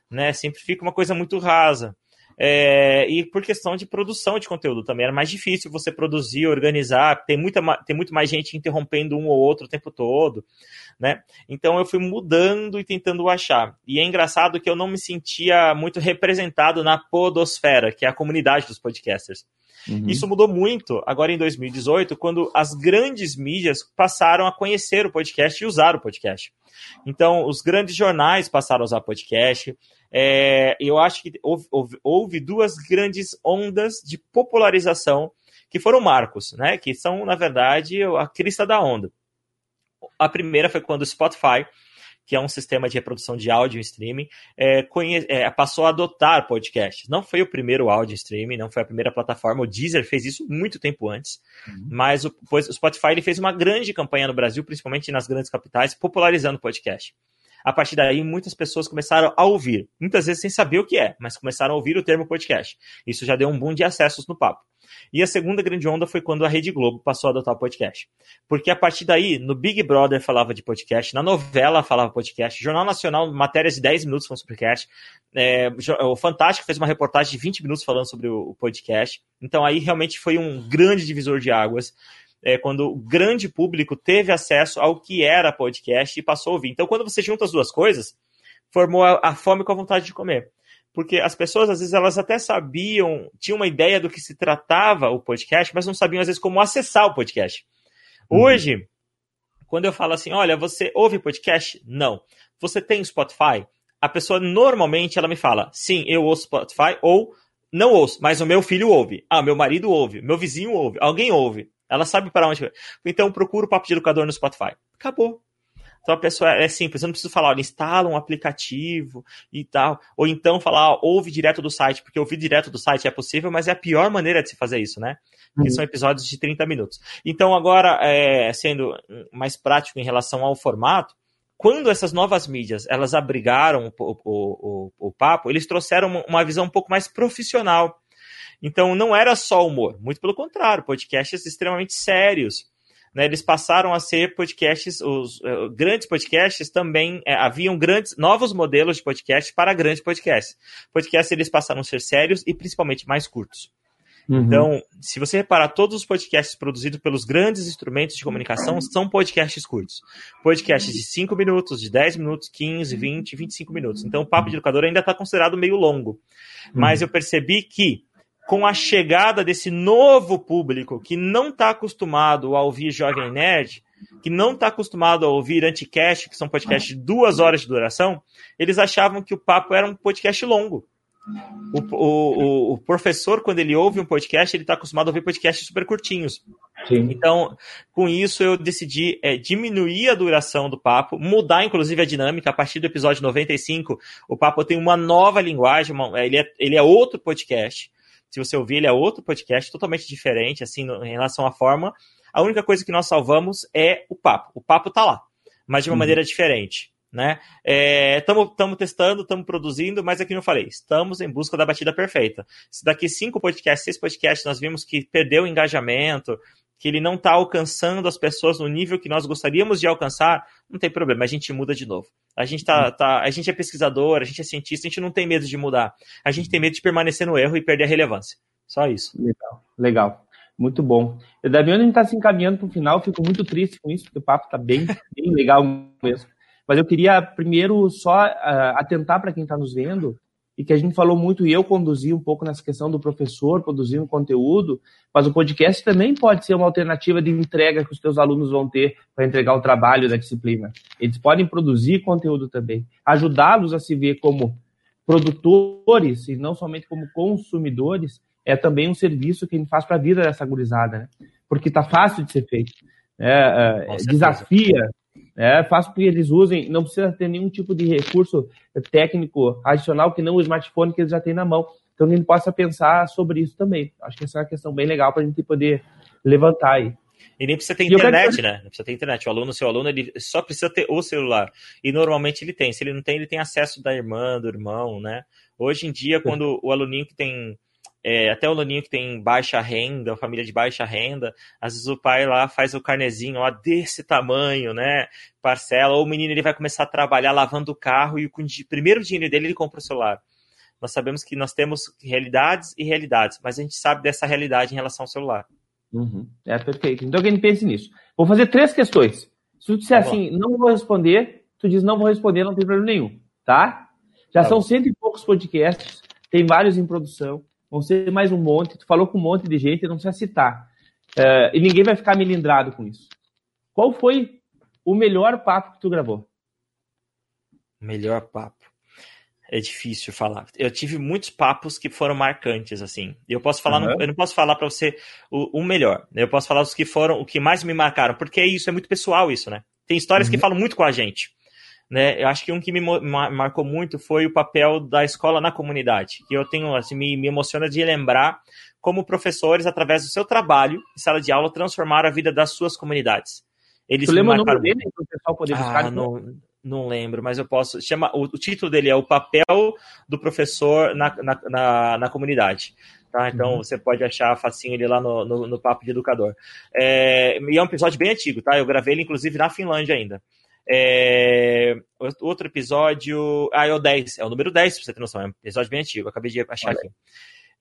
né? Sempre fica uma coisa muito rasa. É, e por questão de produção de conteúdo também, era mais difícil você produzir, organizar, tem, muita, tem muito mais gente interrompendo um ou outro o tempo todo, né? Então eu fui mudando e tentando achar. E é engraçado que eu não me sentia muito representado na podosfera, que é a comunidade dos podcasters. Uhum. Isso mudou muito agora em 2018, quando as grandes mídias passaram a conhecer o podcast e usar o podcast. Então, os grandes jornais passaram a usar podcast. É, eu acho que houve, houve, houve duas grandes ondas de popularização que foram marcos, né? Que são, na verdade, a crista da onda. A primeira foi quando o Spotify que é um sistema de reprodução de áudio em streaming, é, conhe- é, passou a adotar podcasts. Não foi o primeiro áudio streaming, não foi a primeira plataforma. O Deezer fez isso muito tempo antes, uhum. mas o, o, Spotify fez uma grande campanha no Brasil, principalmente nas grandes capitais, popularizando o podcast. A partir daí, muitas pessoas começaram a ouvir, muitas vezes sem saber o que é, mas começaram a ouvir o termo podcast. Isso já deu um boom de acessos no papo. E a segunda grande onda foi quando a Rede Globo passou a adotar o podcast. Porque a partir daí, no Big Brother falava de podcast, na novela falava podcast, Jornal Nacional, matérias de 10 minutos sobre podcast, é, o Fantástico fez uma reportagem de 20 minutos falando sobre o podcast. Então aí realmente foi um grande divisor de águas. É, quando o grande público teve acesso ao que era podcast e passou a ouvir. Então, quando você junta as duas coisas, formou a, a fome com a vontade de comer porque as pessoas, às vezes, elas até sabiam, tinham uma ideia do que se tratava o podcast, mas não sabiam, às vezes, como acessar o podcast. Uhum. Hoje, quando eu falo assim, olha, você ouve podcast? Não. Você tem Spotify? A pessoa, normalmente, ela me fala, sim, eu ouço Spotify, ou não ouço, mas o meu filho ouve. Ah, meu marido ouve, meu vizinho ouve, alguém ouve. Ela sabe para onde. Então, procura o Papo de Educador no Spotify. Acabou. Então a pessoa é simples, eu não preciso falar, olha, instala um aplicativo e tal. Ou então falar, ouve direto do site, porque ouvir direto do site é possível, mas é a pior maneira de se fazer isso, né? Porque uhum. são episódios de 30 minutos. Então, agora, é, sendo mais prático em relação ao formato, quando essas novas mídias elas abrigaram o, o, o, o papo, eles trouxeram uma visão um pouco mais profissional. Então, não era só humor, muito pelo contrário, podcasts extremamente sérios né, eles passaram a ser podcasts, os uh, grandes podcasts também, uh, haviam grandes, novos modelos de podcast para grandes podcasts. Podcasts eles passaram a ser sérios e principalmente mais curtos. Uhum. Então, se você reparar, todos os podcasts produzidos pelos grandes instrumentos de comunicação são podcasts curtos. Podcasts de 5 minutos, de 10 minutos, 15, 20, 25 minutos. Então, o Papo de Educador ainda está considerado meio longo. Mas uhum. eu percebi que com a chegada desse novo público que não está acostumado a ouvir Jovem Nerd, que não está acostumado a ouvir Anticast, que são podcasts de duas horas de duração, eles achavam que o papo era um podcast longo. O, o, o professor, quando ele ouve um podcast, ele está acostumado a ouvir podcasts super curtinhos. Sim. Então, com isso, eu decidi é, diminuir a duração do papo, mudar, inclusive, a dinâmica. A partir do episódio 95, o papo tem uma nova linguagem, uma, ele, é, ele é outro podcast. Se você ouvir, ele é outro podcast totalmente diferente, assim, no, em relação à forma. A única coisa que nós salvamos é o papo. O papo tá lá, mas de uma uhum. maneira diferente. Né? Estamos é, testando, estamos produzindo, mas aqui é não falei, estamos em busca da batida perfeita. Se daqui cinco podcasts, seis podcasts, nós vimos que perdeu o engajamento, que ele não está alcançando as pessoas no nível que nós gostaríamos de alcançar, não tem problema, a gente muda de novo. A gente, tá, tá, a gente é pesquisador, a gente é cientista, a gente não tem medo de mudar. A gente tem medo de permanecer no erro e perder a relevância. Só isso. Legal, legal. Muito bom. Damiano, a gente está se encaminhando para o final, fico muito triste com isso, porque o papo está bem, bem legal mesmo. Mas eu queria primeiro só uh, atentar para quem está nos vendo e que a gente falou muito, e eu conduzi um pouco nessa questão do professor produzindo conteúdo, mas o podcast também pode ser uma alternativa de entrega que os teus alunos vão ter para entregar o trabalho da disciplina. Eles podem produzir conteúdo também, ajudá-los a se ver como produtores e não somente como consumidores, é também um serviço que a gente faz para a vida dessa gurizada, né? Porque está fácil de ser feito. É, é, desafia, é, faz com que eles usem, não precisa ter nenhum tipo de recurso técnico adicional que não o smartphone que eles já têm na mão. Então, a gente possa pensar sobre isso também. Acho que essa é uma questão bem legal para a gente poder levantar aí. E nem precisa ter internet, né? Não precisa ter internet. O aluno, seu aluno, ele só precisa ter o celular. E normalmente ele tem. Se ele não tem, ele tem acesso da irmã, do irmão, né? Hoje em dia, quando o aluninho que tem é, até o aluninho que tem baixa renda, família de baixa renda, às vezes o pai lá faz o carnezinho ó, desse tamanho, né? Parcela, ou o menino ele vai começar a trabalhar lavando o carro e com o primeiro dinheiro dele ele compra o celular. Nós sabemos que nós temos realidades e realidades, mas a gente sabe dessa realidade em relação ao celular. Uhum. É perfeito. Então que a gente pense nisso. Vou fazer três questões. Se tu disser tá assim, não vou responder, tu diz não vou responder, não tem problema nenhum, tá? Já tá são bom. cento e poucos podcasts, tem vários em produção vão ser mais um monte. Tu falou com um monte de gente, não precisa citar. Uh, e ninguém vai ficar melindrado com isso. Qual foi o melhor papo que tu gravou? Melhor papo. É difícil falar. Eu tive muitos papos que foram marcantes, assim. Eu posso falar, uhum. não, eu não posso falar para você o, o, melhor. Eu posso falar os que foram, o que mais me marcaram, porque é isso, é muito pessoal isso, né? Tem histórias uhum. que falam muito com a gente. Né? Eu acho que um que me marcou muito foi o papel da escola na comunidade, que eu tenho, assim, me, me emociona de lembrar como professores, através do seu trabalho em sala de aula, transformaram a vida das suas comunidades. Eles tu lembra o nome dele para o pessoal poder buscar? Ah, não, não lembro, mas eu posso. Chama, o, o, título dele é O Papel do Professor na, na, na, na Comunidade. Tá? Então uhum. você pode achar facinho ele lá no, no, no Papo de Educador. É, e é um episódio bem antigo, tá? Eu gravei ele, inclusive, na Finlândia ainda. É, outro episódio. Ah, é o 10. É o número 10, pra você ter noção. É um episódio bem antigo. Acabei de achar Olha. aqui.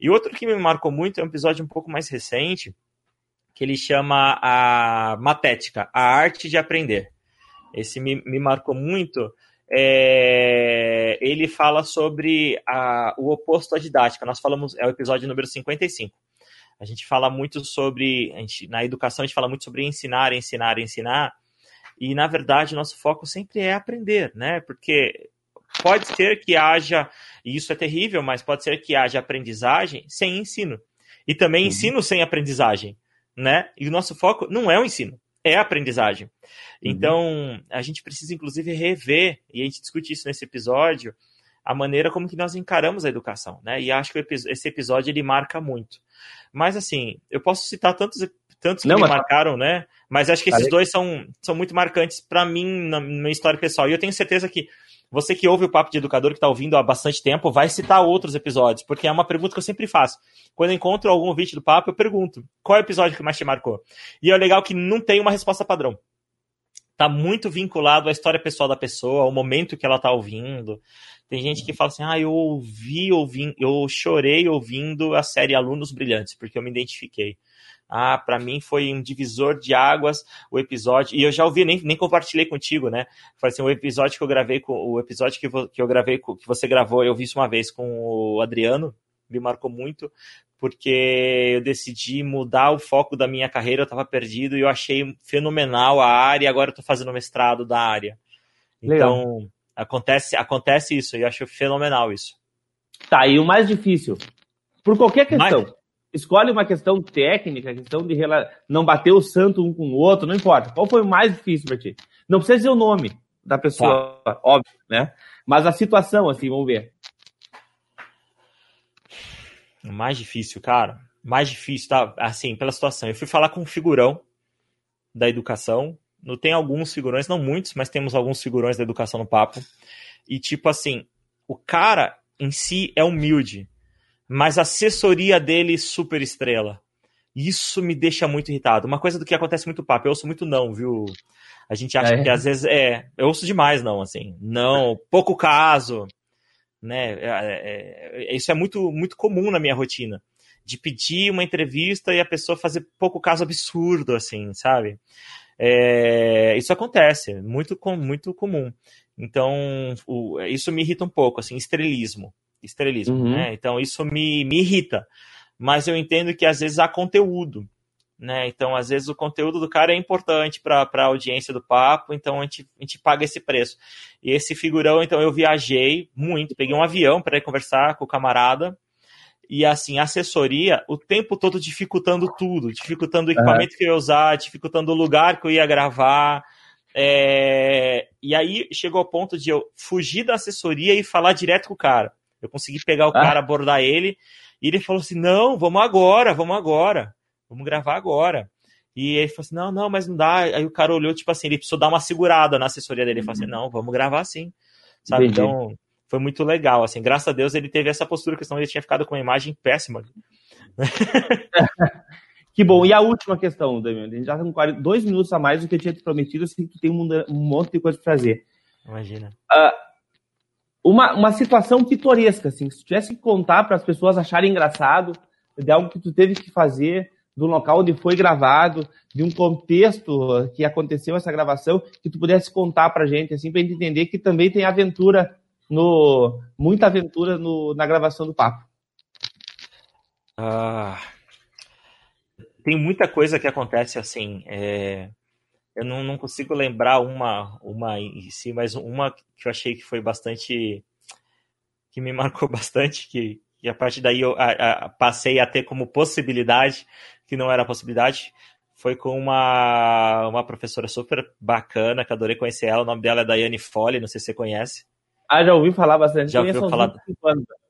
E outro que me marcou muito é um episódio um pouco mais recente, que ele chama a Matética, a arte de aprender. Esse me, me marcou muito. É, ele fala sobre a, o oposto à didática. Nós falamos, é o episódio número 55. A gente fala muito sobre, gente, na educação a gente fala muito sobre ensinar, ensinar, ensinar. E na verdade nosso foco sempre é aprender, né? Porque pode ser que haja, e isso é terrível, mas pode ser que haja aprendizagem sem ensino. E também uhum. ensino sem aprendizagem né? E o nosso foco não é o ensino, é a aprendizagem. Uhum. Então, a gente precisa, inclusive, rever, e a gente discute isso nesse episódio, a maneira como que nós encaramos a educação, né? E acho que esse episódio, ele marca muito. Mas, assim, eu posso citar tantos, tantos que não, me mas... marcaram, né? Mas acho que esses dois são, são muito marcantes para mim, na minha história pessoal. E eu tenho certeza que você que ouve o Papo de Educador, que está ouvindo há bastante tempo, vai citar outros episódios, porque é uma pergunta que eu sempre faço. Quando eu encontro algum vídeo do Papo, eu pergunto, qual é o episódio que mais te marcou? E é legal que não tem uma resposta padrão. Tá muito vinculado à história pessoal da pessoa, ao momento que ela tá ouvindo. Tem gente que fala assim, ah, eu ouvi, ouvi, eu chorei ouvindo a série Alunos Brilhantes, porque eu me identifiquei. Ah, para mim foi um divisor de águas o episódio. E eu já ouvi, nem, nem compartilhei contigo, né? Foi assim, o episódio que eu gravei com. O episódio que, vo, que eu gravei, que você gravou, eu vi isso uma vez com o Adriano, me marcou muito, porque eu decidi mudar o foco da minha carreira, eu estava perdido e eu achei fenomenal a área, e agora eu tô fazendo mestrado da área. Legal. Então, acontece, acontece isso, e eu acho fenomenal isso. Tá, e o mais difícil, por qualquer questão. Mais escolhe uma questão técnica, questão de não bater o santo um com o outro, não importa. Qual foi o mais difícil para ti? Não precisa dizer o nome da pessoa, tá. óbvio, né? Mas a situação, assim, vamos ver. O mais difícil, cara, mais difícil, tá? Assim, pela situação. Eu fui falar com um figurão da educação. Não tem alguns figurões, não muitos, mas temos alguns figurões da educação no papo. E tipo assim, o cara em si é humilde mas a assessoria dele super estrela. Isso me deixa muito irritado. Uma coisa do que acontece muito papo, eu ouço muito não, viu? A gente acha é. que às vezes é, eu ouço demais não, assim, não, pouco caso, né? É, é, é, isso é muito muito comum na minha rotina, de pedir uma entrevista e a pessoa fazer pouco caso absurdo, assim, sabe? É, isso acontece, muito muito comum. Então, o, isso me irrita um pouco, assim, estrelismo estrelismo, uhum. né? Então isso me, me irrita. Mas eu entendo que às vezes há conteúdo, né? Então, às vezes o conteúdo do cara é importante para a audiência do papo, então a gente, a gente paga esse preço. E esse figurão, então eu viajei muito, peguei um avião para ir conversar com o camarada. E assim, assessoria o tempo todo dificultando tudo, dificultando o equipamento que eu ia usar, dificultando o lugar que eu ia gravar. É... E aí chegou ao ponto de eu fugir da assessoria e falar direto com o cara. Eu consegui pegar o ah. cara, abordar ele, e ele falou assim: não, vamos agora, vamos agora, vamos gravar agora. E ele falou assim: não, não, mas não dá. Aí o cara olhou, tipo assim, ele precisou dar uma segurada na assessoria dele. Ele falou assim: não, vamos gravar sim. Sabe? Entendi. Então, foi muito legal. Assim, graças a Deus ele teve essa postura, porque senão ele tinha ficado com uma imagem péssima. que bom. E a última questão, Damiano. A gente já tá com dois minutos a mais do que eu tinha te prometido, assim, que tu tem um, monte de coisa para fazer. Imagina. Uh, uma, uma situação pitoresca, assim, se tivesse que contar para as pessoas acharem engraçado, de algo que tu teve que fazer, do local onde foi gravado, de um contexto que aconteceu essa gravação, que tu pudesse contar pra gente, assim, pra gente entender que também tem aventura no. muita aventura no, na gravação do papo. Ah, tem muita coisa que acontece assim. É, eu não, não, consigo lembrar uma, uma em si, mas uma que eu achei que foi bastante. que me marcou bastante, que, que a partir daí eu a, a, passei a ter como possibilidade, que não era possibilidade, foi com uma, uma professora super bacana, que adorei conhecer ela. O nome dela é Daiane Foley, não sei se você conhece. Ah, já ouvi falar bastante. Já ouviu falar?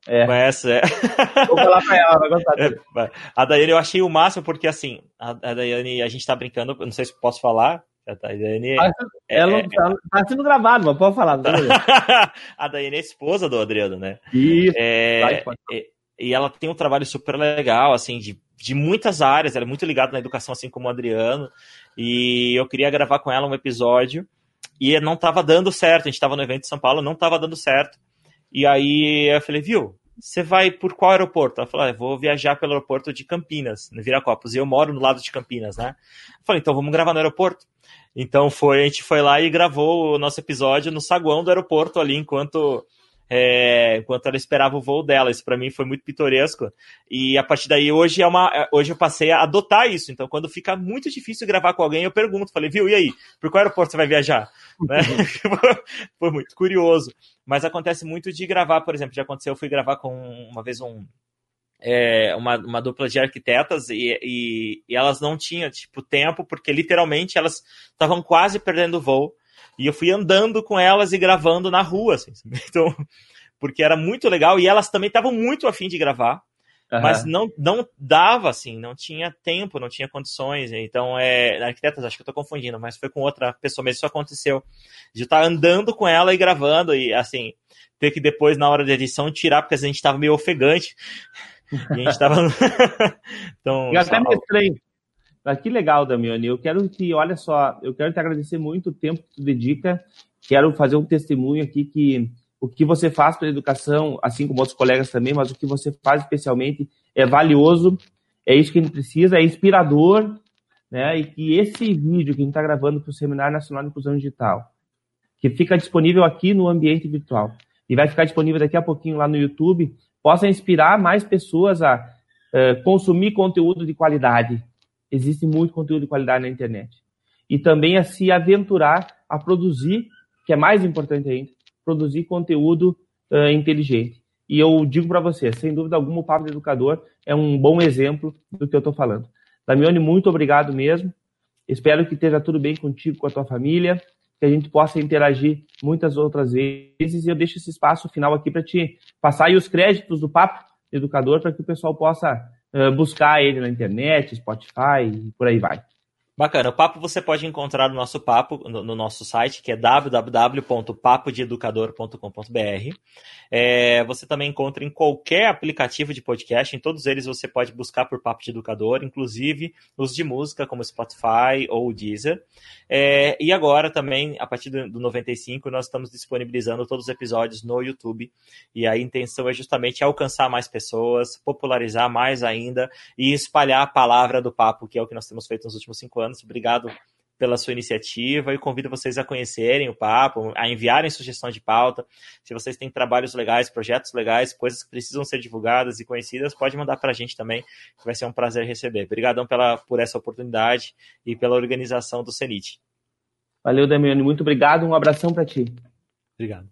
É. Conhece, é. Vou falar pra ela, vai gostar dele. É, a Daiane eu achei o máximo, porque assim, a, a Daiane, a gente tá brincando, não sei se posso falar, a Daiane. É, ela é, tá, tá, sendo gravado, mas pode falar. a Daiane é esposa do Adriano, né? Isso. É, e, e ela tem um trabalho super legal, assim, de, de muitas áreas, ela é muito ligada na educação, assim como o Adriano. E eu queria gravar com ela um episódio e não estava dando certo. A gente estava no evento de São Paulo, não estava dando certo. E aí eu falei, viu, você vai por qual aeroporto? Ela falou, ah, vou viajar pelo aeroporto de Campinas, no Viracopos, e eu moro no lado de Campinas, né? Eu falei, então vamos gravar no aeroporto. Então foi, a gente foi lá e gravou o nosso episódio no saguão do aeroporto ali, enquanto é, enquanto ela esperava o voo dela. Isso para mim foi muito pitoresco. E a partir daí, hoje é uma. Hoje eu passei a adotar isso. Então, quando fica muito difícil gravar com alguém, eu pergunto, falei, viu, e aí? Por qual aeroporto você vai viajar? né? foi muito curioso. Mas acontece muito de gravar, por exemplo, já aconteceu, eu fui gravar com uma vez um. É, uma, uma dupla de arquitetas e, e, e elas não tinham tipo tempo porque literalmente elas estavam quase perdendo o voo e eu fui andando com elas e gravando na rua, assim. Então, porque era muito legal e elas também estavam muito afim de gravar. Uhum. Mas não, não dava, assim, não tinha tempo, não tinha condições. Então, é. Arquitetas, acho que eu tô confundindo, mas foi com outra pessoa mesmo. Isso aconteceu. De estar andando com ela e gravando, e assim, ter que depois, na hora da edição, tirar, porque a gente tava meio ofegante. E a gente tava. então, e até estranho. Mas que legal, Damiani. Eu quero que, olha só, eu quero te agradecer muito o tempo que tu dedica. Quero fazer um testemunho aqui que o que você faz pela educação, assim como outros colegas também, mas o que você faz especialmente é valioso. É isso que a gente precisa, é inspirador, né? E que esse vídeo que a gente está gravando para o Seminário Nacional de Inclusão Digital, que fica disponível aqui no ambiente virtual e vai ficar disponível daqui a pouquinho lá no YouTube, possa inspirar mais pessoas a uh, consumir conteúdo de qualidade, Existe muito conteúdo de qualidade na internet. E também a se aventurar a produzir, que é mais importante ainda, produzir conteúdo uh, inteligente. E eu digo para você, sem dúvida alguma, o Papo do Educador é um bom exemplo do que eu estou falando. Damione, muito obrigado mesmo. Espero que esteja tudo bem contigo, com a tua família, que a gente possa interagir muitas outras vezes. E eu deixo esse espaço final aqui para te passar aí os créditos do Papo Educador para que o pessoal possa buscar ele na internet, Spotify e por aí vai. Bacana. O papo você pode encontrar no nosso papo, no, no nosso site, que é www.papodeeducador.com.br. É, você também encontra em qualquer aplicativo de podcast, em todos eles você pode buscar por Papo de Educador, inclusive os de música, como Spotify ou Deezer. É, e agora também, a partir do, do 95, nós estamos disponibilizando todos os episódios no YouTube. E a intenção é justamente alcançar mais pessoas, popularizar mais ainda e espalhar a palavra do papo, que é o que nós temos feito nos últimos cinco anos anos. Obrigado pela sua iniciativa e convido vocês a conhecerem o papo, a enviarem sugestões de pauta. Se vocês têm trabalhos legais, projetos legais, coisas que precisam ser divulgadas e conhecidas, pode mandar para a gente também, que vai ser um prazer receber. Obrigadão pela, por essa oportunidade e pela organização do CENIT. Valeu, Damiano. Muito obrigado. Um abração para ti. Obrigado.